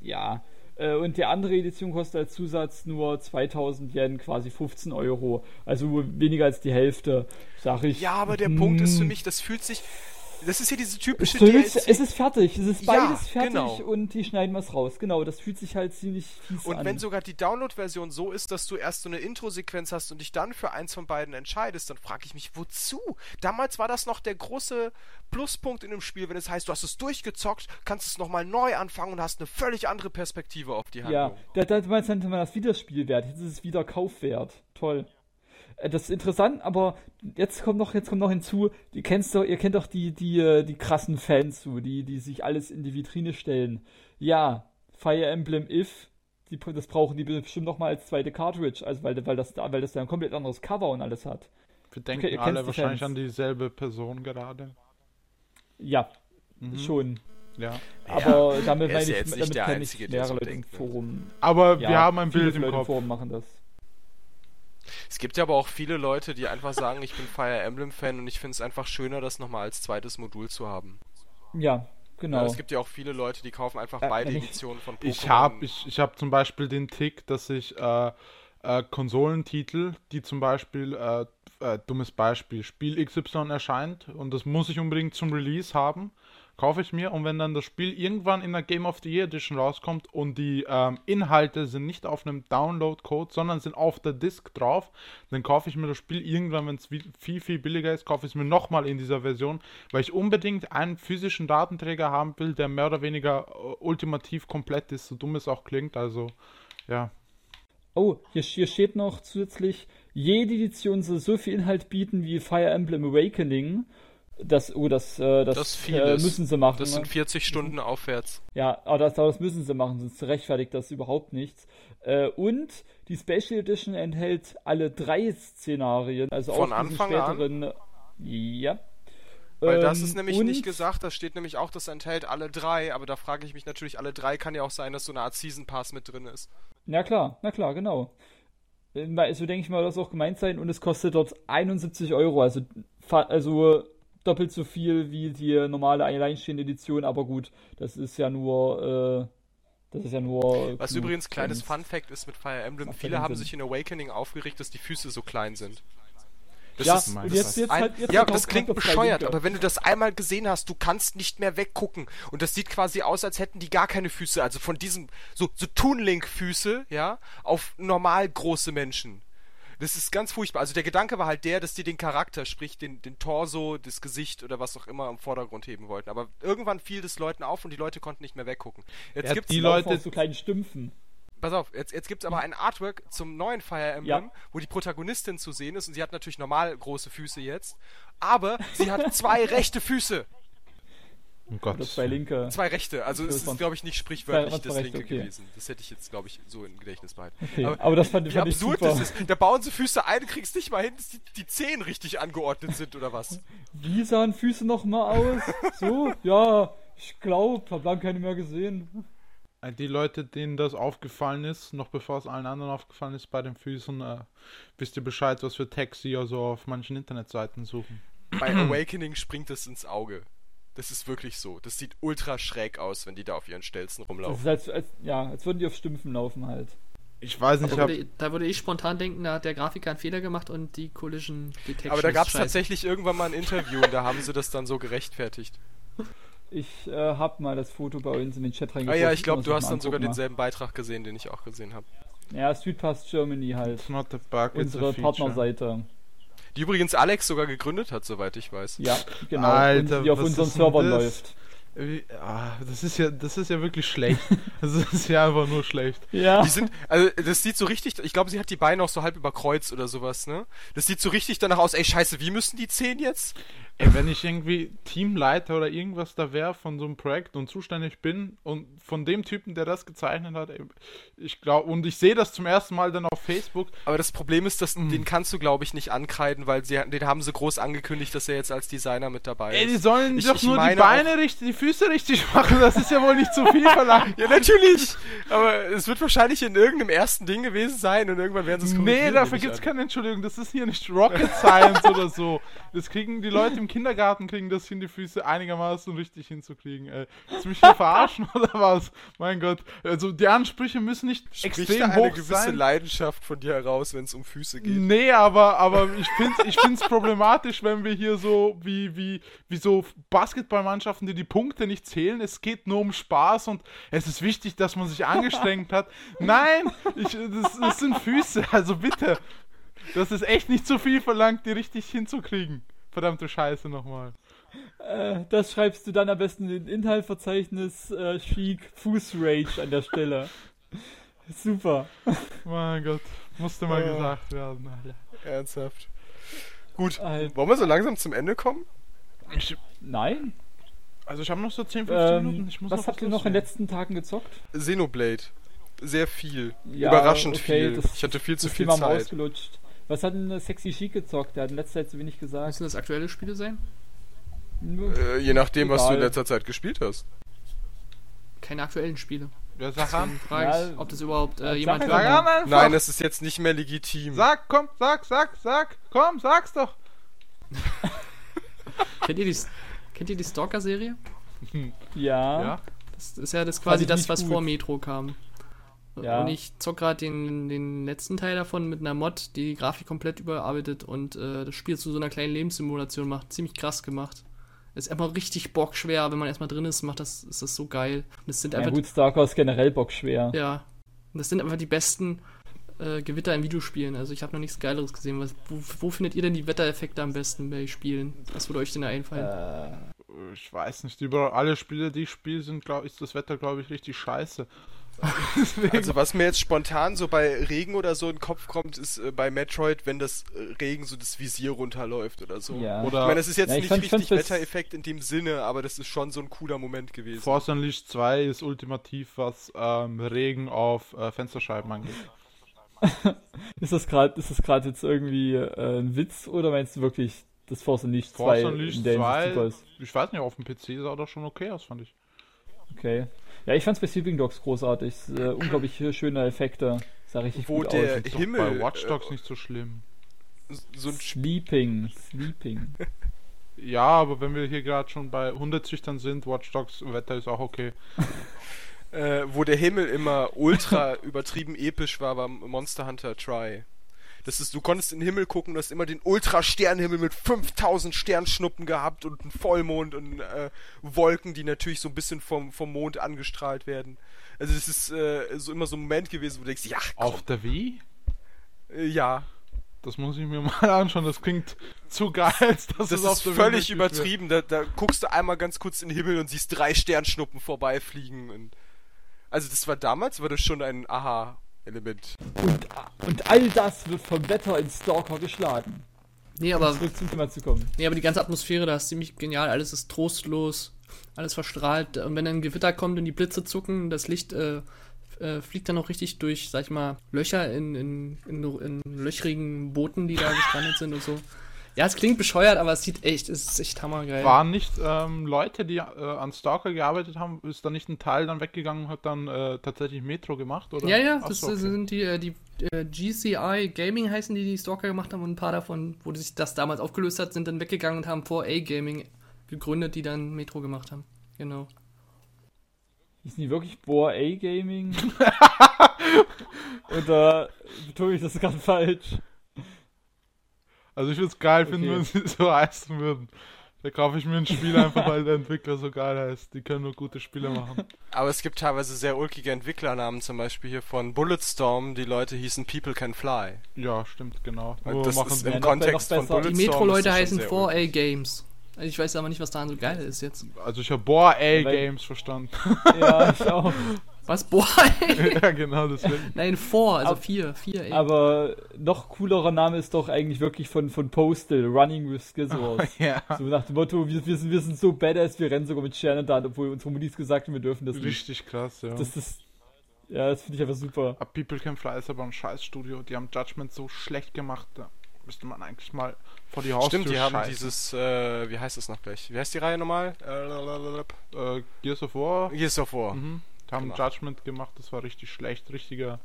Ja, und die andere Edition kostet als Zusatz nur 2000 Yen, quasi 15 Euro. Also weniger als die Hälfte, sag ich. Ja, aber der. Punkt ist für mich, das fühlt sich. Das ist ja diese typische So, es, DLC. es ist fertig, es ist Ja, beides fertig genau. und die schneiden was raus. Genau, das fühlt sich halt ziemlich fies Und an. wenn sogar die Download-Version so ist, dass du erst so eine Intro-Sequenz hast und dich dann für eins von beiden entscheidest, dann frage ich mich, wozu? Damals war das noch der große Pluspunkt in dem Spiel, wenn es heißt, du hast es durchgezockt, kannst es nochmal neu anfangen und hast eine völlig andere Perspektive auf die Ja, Handlung. da, da meinst du, man das wieder Spielwert. Jetzt ist es wieder Kaufwert. Toll. Äh, Das ist interessant, aber jetzt kommt noch, jetzt kommt noch hinzu, ihr kennst doch, ihr kennt doch die, die, äh, die krassen Fans, so, die, die sich alles in die Vitrine stellen. Ja, Fire Emblem If, die, das brauchen die bestimmt noch mal als zweite Cartridge, also weil, weil das, weil das da ein komplett anderes Cover und alles hat. Wir denken ihr alle wahrscheinlich Fans. an dieselbe Person gerade. Ja, Mhm. schon. Ja. Aber damit er ist meine ja ich, jetzt nicht damit der kenne ich mehrere Leute im? Forum. Aber Ja, wir haben ein Bild im Leute Kopf. Forum machen das. Es gibt ja aber auch viele Leute, die einfach sagen, ich bin Fire Emblem-Fan und ich finde es einfach schöner, das nochmal als zweites Modul zu haben. Ja, genau. Ja, es gibt ja auch viele Leute, die kaufen einfach Äh, beide Editionen von Pokémon. Ich habe ich, ich hab zum Beispiel den Tick, dass ich äh, äh, Konsolentitel, die zum Beispiel, äh, äh, dummes Beispiel, Spiel XY erscheint und das muss ich unbedingt zum Release haben, kaufe ich mir und wenn dann das Spiel irgendwann in der Game of the Year Edition rauskommt und die ähm, Inhalte sind nicht auf einem Download-Code, sondern sind auf der Disk drauf, dann kaufe ich mir das Spiel irgendwann, wenn es viel, viel billiger ist, kaufe ich es mir nochmal in dieser Version, weil ich unbedingt einen physischen Datenträger haben will, der mehr oder weniger äh, ultimativ komplett ist, so dumm es auch klingt, also ja. Oh, hier, hier steht noch zusätzlich, jede Edition soll so viel Inhalt bieten wie Fire Emblem Awakening. Das, oh, das, äh, das, Das äh, müssen sie machen. Das sind ne? 40 Stunden aufwärts. Ja, aber das, das müssen sie machen, sonst rechtfertigt das überhaupt nichts. Äh, und die Special Edition enthält alle drei Szenarien, also Von auch Anfang an? späteren. Ja. Weil das Ähm, ist nämlich und- nicht gesagt, das steht nämlich auch, das enthält alle drei, aber da frage ich mich natürlich, alle drei kann ja auch sein, dass so eine Art Season Pass mit drin ist. Na klar, na klar, genau. Äh, weil- So denke ich mal, das auch gemeint sein und es kostet dort 71 Euro, also, also doppelt so viel wie die normale alleinstehende Edition, aber gut, das ist ja nur äh, Das ist ja nur. Was übrigens kleines Fun Fact ist mit Fire Emblem, viele haben Sinn. sich in Awakening aufgeregt, dass die Füße so klein sind. Das ja, ist mein und Gott. jetzt, jetzt ein, halt, jetzt ja, halt das klingt bescheuert, aber wenn du das einmal gesehen hast, du kannst nicht mehr weggucken. Und das sieht quasi aus, als hätten die gar keine Füße. Also von diesem, so, so Toon-Link-Füße, ja, auf normal große Menschen. Das ist ganz furchtbar. Also der Gedanke war halt der, dass die den Charakter, sprich den, den Torso, das Gesicht oder was auch immer im Vordergrund heben wollten. Aber irgendwann fiel das Leuten auf und die Leute konnten nicht mehr weggucken. Jetzt Ja, gibt's die Leute- so kleinen Stümpfen. Pass auf, jetzt, jetzt gibt es aber ein Artwork zum neuen Fire Emblem, Ja. wo die Protagonistin zu sehen ist und sie hat natürlich normal große Füße jetzt, aber sie hat zwei [laughs] rechte Füße. Um Gottes Oder zwei linke. Zwei rechte, also es ist, glaube ich, nicht sprichwörtlich das zwei linke okay. gewesen. Das hätte ich jetzt, glaube ich, so im Gedächtnis behalten. Okay, aber, das fand, wie fand ich absurd super. das ist. Da bauen sie Füße ein, du kriegst nicht mal hin, dass die, die Zehen richtig angeordnet sind oder was. Wie sahen Füße noch mal aus? So? Ja, ich glaube, hab lang keine mehr gesehen. Äh, Die Leute, denen das aufgefallen ist, noch bevor es allen anderen aufgefallen ist bei den Füßen, äh, wisst ihr Bescheid, was für Tags sie also auf manchen Internetseiten suchen. Bei Awakening springt es ins Auge. Das ist wirklich so. Das sieht ultra schräg aus, wenn die da auf ihren Stelzen Das rumlaufen. ist als, als, ja, als würden die auf Stümpfen laufen halt. Ich weiß nicht, Da ich hab, da würde ich spontan denken, da hat der Grafiker einen Fehler gemacht und die Collision Detection Aber da gab es tatsächlich irgendwann mal ein Interview und da haben sie das dann so gerechtfertigt. Ich äh, hab mal das Foto bei uns in den Chat Ah reingepostet. ja, ich glaube, du hast mal dann sogar angucken, denselben Beitrag gesehen, den ich auch gesehen habe. mal. Ja, Street Pass Germany halt. it's not a bug, it's a Unsere feature. Partnerseite. Die übrigens Alex sogar gegründet hat, soweit ich weiß. Ja, genau. Alter, und die auf unseren Servern das? läuft. Wie- ah, das ist ja, das ist ja wirklich schlecht. [laughs] Das ist ja einfach nur schlecht. Ja. Die sind, also das sieht so richtig, ich glaube, sie hat die Beine auch so halb überkreuzt oder sowas, ne? Das sieht so richtig danach aus, ey scheiße, wie müssen die Zehen jetzt? Ey, wenn ich irgendwie Teamleiter oder irgendwas da wäre von so einem Projekt und zuständig bin und von dem Typen, der das gezeichnet hat, ey, ich glaube, und ich sehe das zum ersten Mal dann auf Facebook, Aber das Problem ist, Mhm. dass den kannst du, glaube ich, nicht ankreiden, weil sie, den haben sie groß angekündigt, dass er jetzt als Designer mit dabei ey, die ist. sollen Ich- doch ich nur die Beine richtig, die Füße richtig [laughs] machen, das ist ja wohl nicht zu viel verlangt. [laughs] Ja, natürlich! Aber es wird wahrscheinlich in irgendeinem ersten Ding gewesen sein und irgendwann werden sie es Nee, dafür gibt's an. keine Entschuldigung. Das ist hier nicht Rocket Science oder so. Das kriegen die Leute im Kindergarten, kriegen das hin, die Füße einigermaßen richtig hinzukriegen. Ey. Willst du mich hier [laughs] verarschen oder was? Mein Gott. Also die Ansprüche müssen nicht Spricht extrem da eine hoch gewisse sein. Leidenschaft von dir heraus, wenn es um Füße geht. Nee, aber, aber ich finde es ich find's [laughs] problematisch, wenn wir hier so wie, wie, wie so Basketballmannschaften, die die Punkte nicht zählen. Es geht nur um Spaß und es ist wichtig, dass man sich [laughs] angestrengt hat. Nein, ich, das, das sind Füße, also bitte. Das ist echt nicht zu viel verlangt, die richtig hinzukriegen. Verdammte Scheiße nochmal. Äh, das schreibst du dann am besten in Inhaltsverzeichnis äh, Chic Fuß Rage an der Stelle. [laughs] Super. Mein Gott, musste mal Ja. gesagt werden. Alter. Ernsthaft. Gut, Alter. wollen wir so langsam zum Ende kommen? Ich, Nein. also ich habe noch so 10, 15 Minuten. Ähm, Ich muss was noch habt ihr noch in den letzten Tagen gezockt? Xenoblade. Sehr viel. Ja, Überraschend okay, viel. das- ich hatte viel zu viel Zeit. ausgelutscht. Was hat denn Sexy Chic gezockt? Der hat in letzter Zeit zu wenig gesagt. Müssen das aktuelle Spiele sein? Nur- Äh, je nachdem, was du in Egal. letzter Zeit gespielt hast. Keine aktuellen Spiele. Ja, sag an. Deswegen frage ich, Ja, ob das überhaupt äh, sag jemand Sag hört. einfach. Nein, das ist jetzt nicht mehr legitim. Sag, komm, sag, sag, sag. Komm, sag's doch. [laughs] Kennt ihr die, kennt ihr die Stalker-Serie? Ja. Ja. Das ist ja das quasi das, was gut. vor Metro kam. Ja. Und ich zock gerade den, den letzten Teil davon mit einer Mod, die die Grafik komplett überarbeitet und äh, das Spiel zu so einer kleinen Lebenssimulation macht. Ziemlich krass gemacht. Ist einfach richtig bockschwer, wenn man erstmal drin ist, macht das, ist das so geil. Und das sind Ja, einfach, gut, Stalker ist generell bockschwer. ja, und das sind einfach die besten äh, Gewitter in Videospielen. Also ich habe noch nichts Geileres gesehen. Was, wo, wo findet ihr denn die Wettereffekte am besten bei Spielen? Was würde euch denn da einfallen? Äh, Ich weiß nicht, über alle Spiele, die ich spiele, sind, glaub, ist das Wetter, glaube ich, richtig scheiße. [laughs] Also was mir jetzt spontan so bei Regen oder so in den Kopf kommt, ist äh, bei Metroid, wenn das äh, Regen so das Visier runterläuft oder so. ja. Oder Ich meine, das ist jetzt Ja, ich nicht fand- richtig Wettereffekt in dem Sinne, aber das ist schon so ein cooler Moment gewesen. Force Unleashed 2 ist ultimativ, was ähm, Regen auf äh, Fensterscheiben angeht. [laughs] ist das gerade ist das gerade jetzt irgendwie äh, ein Witz oder meinst du wirklich, dass Force Unleashed 2 Force Unleashed in der Hinsicht 2, super ist? ich weiß nicht, auf dem PC sah das schon okay aus, fand ich. Okay. Ja, ich fand's bei Sleeping Dogs großartig. Äh, unglaublich [clears throat] schöne Effekte. Sah richtig Wo gut der- aus. Himmel, Doch bei Watch Dogs äh, nicht so schlimm. So ein Sleeping, Sleeping. [laughs] Ja, aber wenn wir hier gerade schon bei Hundezüchtern sind, Watch Dogs Wetter ist auch okay. [laughs] äh, wo der Himmel immer ultra übertrieben episch war, war Monster Hunter Try. Das ist, du konntest in den Himmel gucken, du hast immer den Ultra-Sternhimmel mit 5000 Sternschnuppen gehabt und einen Vollmond und äh, Wolken, die natürlich so ein bisschen vom, vom Mond angestrahlt werden. Also es ist äh, so immer so ein Moment gewesen, wo du denkst, ja, komm, Auf der Wii? äh, ja, Das muss ich mir mal [laughs] anschauen. Das klingt zu geil, dass das es auf ist der Wii völlig wird. übertrieben. Da, da guckst du einmal ganz kurz in den Himmel und siehst drei Sternschnuppen vorbeifliegen. Und also das war damals, war das schon ein Aha-Element. Und, und all das wird vom Wetter in Stalker geschlagen. Nee, aber, Zurück zum Thema zu kommen. nee, aber die ganze Atmosphäre da ist ziemlich genial. Alles ist trostlos, alles verstrahlt. Und wenn dann ein Gewitter kommt und die Blitze zucken, das Licht äh, äh, fliegt dann auch richtig durch, sag ich mal, Löcher in, in, in, in löchrigen Booten, die da gestrandet sind und so. Ja, es klingt bescheuert, aber es sieht echt, es ist echt hammergeil. Waren nicht ähm, Leute, die äh, an Stalker gearbeitet haben, ist da nicht ein Teil dann weggegangen und hat dann äh, tatsächlich Metro gemacht? Oder? Ja, ja, Ach das so, okay. sind die, äh, die äh, GCI Gaming heißen die, die Stalker gemacht haben und ein paar davon, wo sich das damals aufgelöst hat, sind dann weggegangen und haben 4A Gaming gegründet, die dann Metro gemacht haben. Genau. Hießen die wirklich Boa A Gaming? [laughs] Oder betone ich das gerade falsch? Also ich würde es geil finden, Okay. wenn [laughs] sie so heißen würden. Da kaufe ich mir ein Spiel einfach, weil der Entwickler so geil heißt. Die können nur gute Spiele machen. Aber es gibt teilweise sehr ulkige Entwicklernamen, zum Beispiel hier von Bulletstorm, die Leute hießen People Can Fly. Ja, stimmt, genau. Und Nur das machen ist sie- im Kontext von. Bulletstorm. Die Metro-Leute heißen sehr 4A ulkig. Games. Also ich weiß aber nicht, was daran so geil ist jetzt. also ich habe Boa A Games verstanden. Ja, ich auch. [laughs] Was? Boah, [laughs] ja, genau, deswegen. Nein, 4, also Aber- 4, 4A. Aber noch coolerer Name ist doch eigentlich wirklich von, von Postal, Running with Skizzles. Ja, So nach dem Motto, wir, wir, sind, wir sind so badass, wir rennen sogar mit Sternen da, obwohl unsere Mutis gesagt haben, wir dürfen das nicht. richtig krass, ja. Das ist, ja, das finde ich einfach super. A People Can Fly ist aber ein Scheißstudio. Die haben Judgment so schlecht gemacht. Da müsste man eigentlich mal vor die Haustür Stimmt, die haben dieses, äh, wie heißt es noch gleich? Wie heißt die Reihe nochmal? Äh, Äh, Gears of War. Gears of War. Mhm. Haben Gemacht. Judgment gemacht, das war richtig schlecht, richtiger.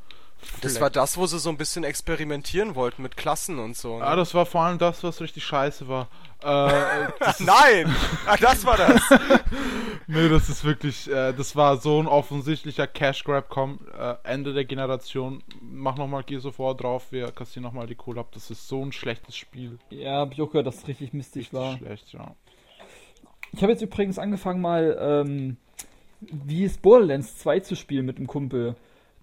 Das Fleck. war das, wo sie so ein bisschen experimentieren wollten mit Klassen und so. Ne? Ah, das war vor allem das, was richtig scheiße war. Äh, [laughs] Nein! Ah, das war das! [laughs] nee, das ist wirklich, äh, das war so ein offensichtlicher Cash Grab. Komm, äh, Ende der Generation, mach nochmal Gears of War drauf, wir kassieren nochmal die Kohle ab. Das ist so ein schlechtes Spiel. Ja, hab ich auch gehört, dass es richtig mistig Richtig war. schlecht, ja. Ich habe jetzt übrigens angefangen mal, ähm, wie ist Borderlands 2 zu spielen mit einem Kumpel.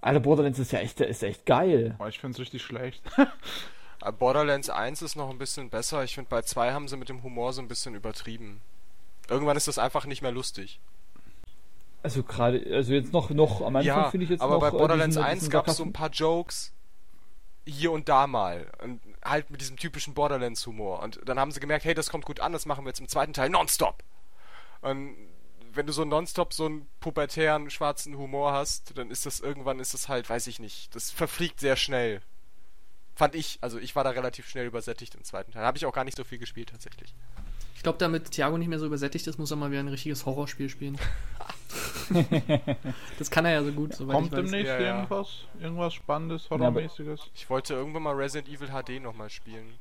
Alter, Borderlands ist ja echt, ist echt geil. Aber ich find's richtig schlecht. Ah, [laughs] Borderlands 1 ist noch ein bisschen besser. Ich finde, bei 2 haben sie mit dem Humor so ein bisschen übertrieben. Irgendwann ist das einfach nicht mehr lustig. Also gerade, also jetzt noch, noch am Anfang ja, finde ich jetzt aber noch. bei äh, Borderlands diesen- 1 diesen gab es so ein paar Jokes hier und da mal. Und halt mit diesem typischen Borderlands-Humor. Und dann haben sie gemerkt, hey, das kommt gut an, das machen wir jetzt im zweiten Teil nonstop. Und wenn du so nonstop so einen pubertären, schwarzen Humor hast, dann ist das irgendwann, ist das halt, weiß ich nicht, das verfliegt sehr schnell. Fand ich, also ich war da relativ schnell übersättigt im zweiten Teil. Habe ich auch gar nicht so viel gespielt tatsächlich. Ich glaube, damit Thiago nicht mehr so übersättigt ist, muss er mal wieder ein richtiges Horrorspiel spielen. [laughs] das kann er ja so gut, soweit Kommt ich weiß. demnächst Ja, ja. irgendwas? Irgendwas Spannendes, Horrormäßiges? Ich wollte irgendwann mal Resident Evil HD nochmal spielen.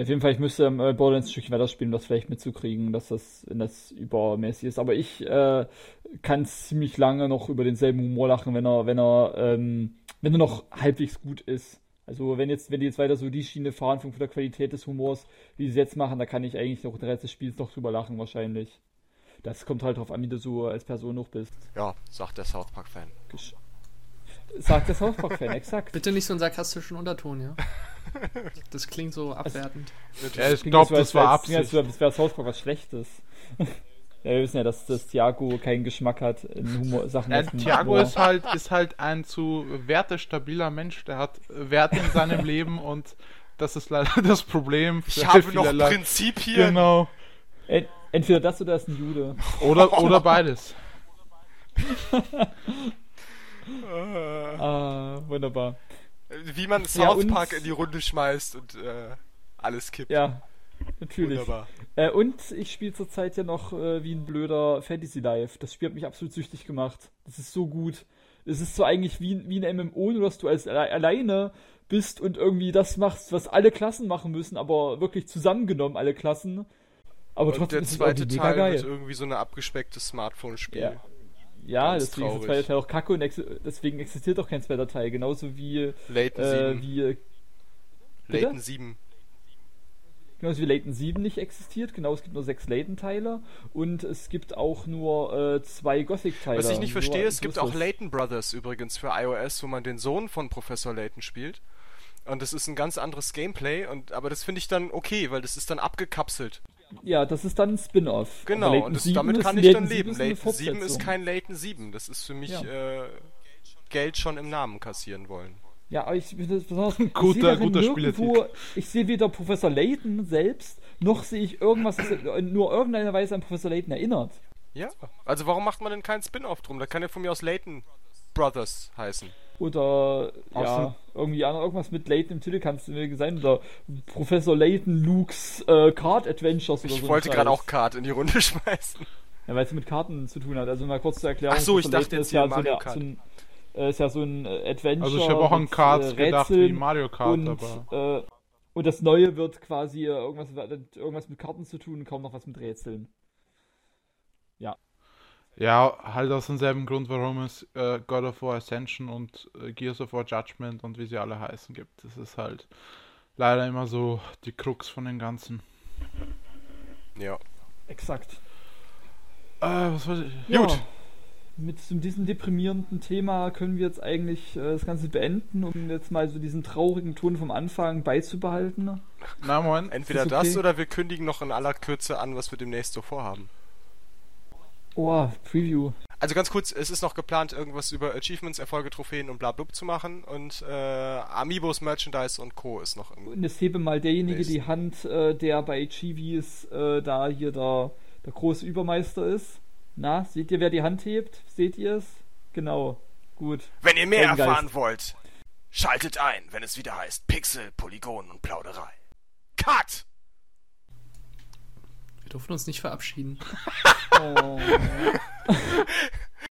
Auf jeden Fall, ich müsste ähm, äh, Borderlands ein Stückchen weiter spielen, um das vielleicht mitzukriegen, dass das, wenn das übermäßig ist. Aber ich äh, kann ziemlich lange noch über denselben Humor lachen, wenn er, wenn er, ähm, wenn er noch halbwegs gut ist. Also wenn jetzt, wenn die jetzt weiter so die Schiene fahren von der Qualität des Humors, wie sie es jetzt machen, da kann ich eigentlich noch den Rest des Spiels noch drüber lachen wahrscheinlich. Das kommt halt drauf an, wie du so als Person noch bist. Ja, sagt der South Park-Fan. Gesch- Sagt der South Park-Fan, exakt. Bitte nicht so einen sarkastischen Unterton, ja? Das klingt so abwertend. Ja, ich glaube, das war Absicht. als wäre South Park was Schlechtes. [laughs] Ja, wir wissen ja, dass, dass Thiago keinen Geschmack hat in Humor Sachen. Dem Thiago Humor. ist halt, ist halt ein zu wertestabiler Mensch. Der hat Werte in seinem Leben und das ist leider [laughs] das Problem. Ich habe noch vielerlei- Prinzipien. Genau. Ent- Entweder das oder er ist ein Jude. Oder, [laughs] oder beides. Ah, wunderbar. Wie man Ja, South und- Park in die Runde schmeißt und äh, alles kippt. Ja, natürlich. Wunderbar. Äh, und ich spiele zurzeit ja noch äh, wie ein blöder Fantasy Life. Das Spiel hat mich absolut süchtig gemacht. Das ist so gut. Es ist so eigentlich wie, wie ein MMO, nur dass du als alle alleine bist und irgendwie das machst, was alle Klassen machen müssen, aber wirklich zusammengenommen alle Klassen. Aber Und trotzdem der ist es zweite irgendwie mega Teil geil. wird irgendwie so eine abgespeckte Smartphone-Spiel. Ja. Ja, Ganz deswegen ist der traurig. zweite Teil auch kacke und ex deswegen existiert auch kein zweiter Teil. Genauso wie, Layton äh, 7. wie, bitte? Layton 7. genauso wie Layton 7 nicht existiert. Genau, es gibt nur sechs Layton-Teile und es gibt auch nur äh, zwei Gothic-Teile. Was ich nicht Nur- verstehe, es so gibt auch. Layton Brothers übrigens für iOS, wo man den Sohn von Professor Layton spielt. Und das ist ein ganz anderes Gameplay, und, aber das finde ich dann okay, weil das ist dann abgekapselt. Ja, das ist dann ein Spin-off. Genau, und das, 7 damit ist- kann ich dann 7 leben. Layton 7 ist kein Layton 7. Das ist für mich Ja. äh, Geld schon im Namen kassieren wollen. Ja, aber ich das besonders. ich Guter- sehe darin guter nirgendwo-. Ich sehe weder Professor Layton selbst, noch sehe ich irgendwas, das in nur irgendeiner Weise an Professor Layton erinnert. Ja, also warum macht man denn keinen Spin-off drum? Da kann ja von mir aus Layton Brothers heißen. Oder ja, irgendwie irgendwas mit Layton im Titel kannst du mir sein. Oder Professor Layton Luke's äh, Card Adventures oder Ich so. ein wollte gerade auch Card in die Runde [laughs] schmeißen. Ja, weil es mit Karten zu tun hat. Also mal kurz zur Erklärung. Ach so, ich Professor dachte Layton jetzt ist ja so, Mario eine, Kart. so ein, äh, ist ja so ein Adventure. Also ich habe auch an Cards äh, gedacht wie Mario Kart, und, aber. äh, und das Neue wird quasi äh, irgendwas, irgendwas mit Karten zu tun, kaum noch was mit Rätseln. Ja, halt aus demselben Grund, warum es äh, God of War Ascension und äh, Gears of War Judgment und wie sie alle heißen gibt. Das ist halt leider immer so die Krux von den ganzen. Ja. Exakt. Äh, was wollte ich? Ja, Gut. mit diesem deprimierenden Thema können wir jetzt eigentlich äh, das Ganze beenden, um jetzt mal so diesen traurigen Ton vom Anfang beizubehalten. Na, Moment. Entweder Ist das das okay? oder wir kündigen noch in aller Kürze an, was wir demnächst so vorhaben. Oh, Preview. Also ganz kurz, es ist noch geplant, irgendwas über Achievements, Erfolge, Trophäen und bla zu machen und äh, Amiibos, Merchandise und Co. ist noch irgendwie. Und es hebe mal derjenige Nächsten. die Hand, äh, der bei Chivis äh, da hier der, der große Übermeister ist. Na, seht ihr, wer die Hand hebt? Seht ihr es? Genau. Gut. Wenn ihr mehr Heldengeist. erfahren wollt, schaltet ein, wenn es wieder heißt Pixel, Polygon und Plauderei. Cut! Wir durften uns nicht verabschieden. [laughs] [laughs] [laughs] Oh.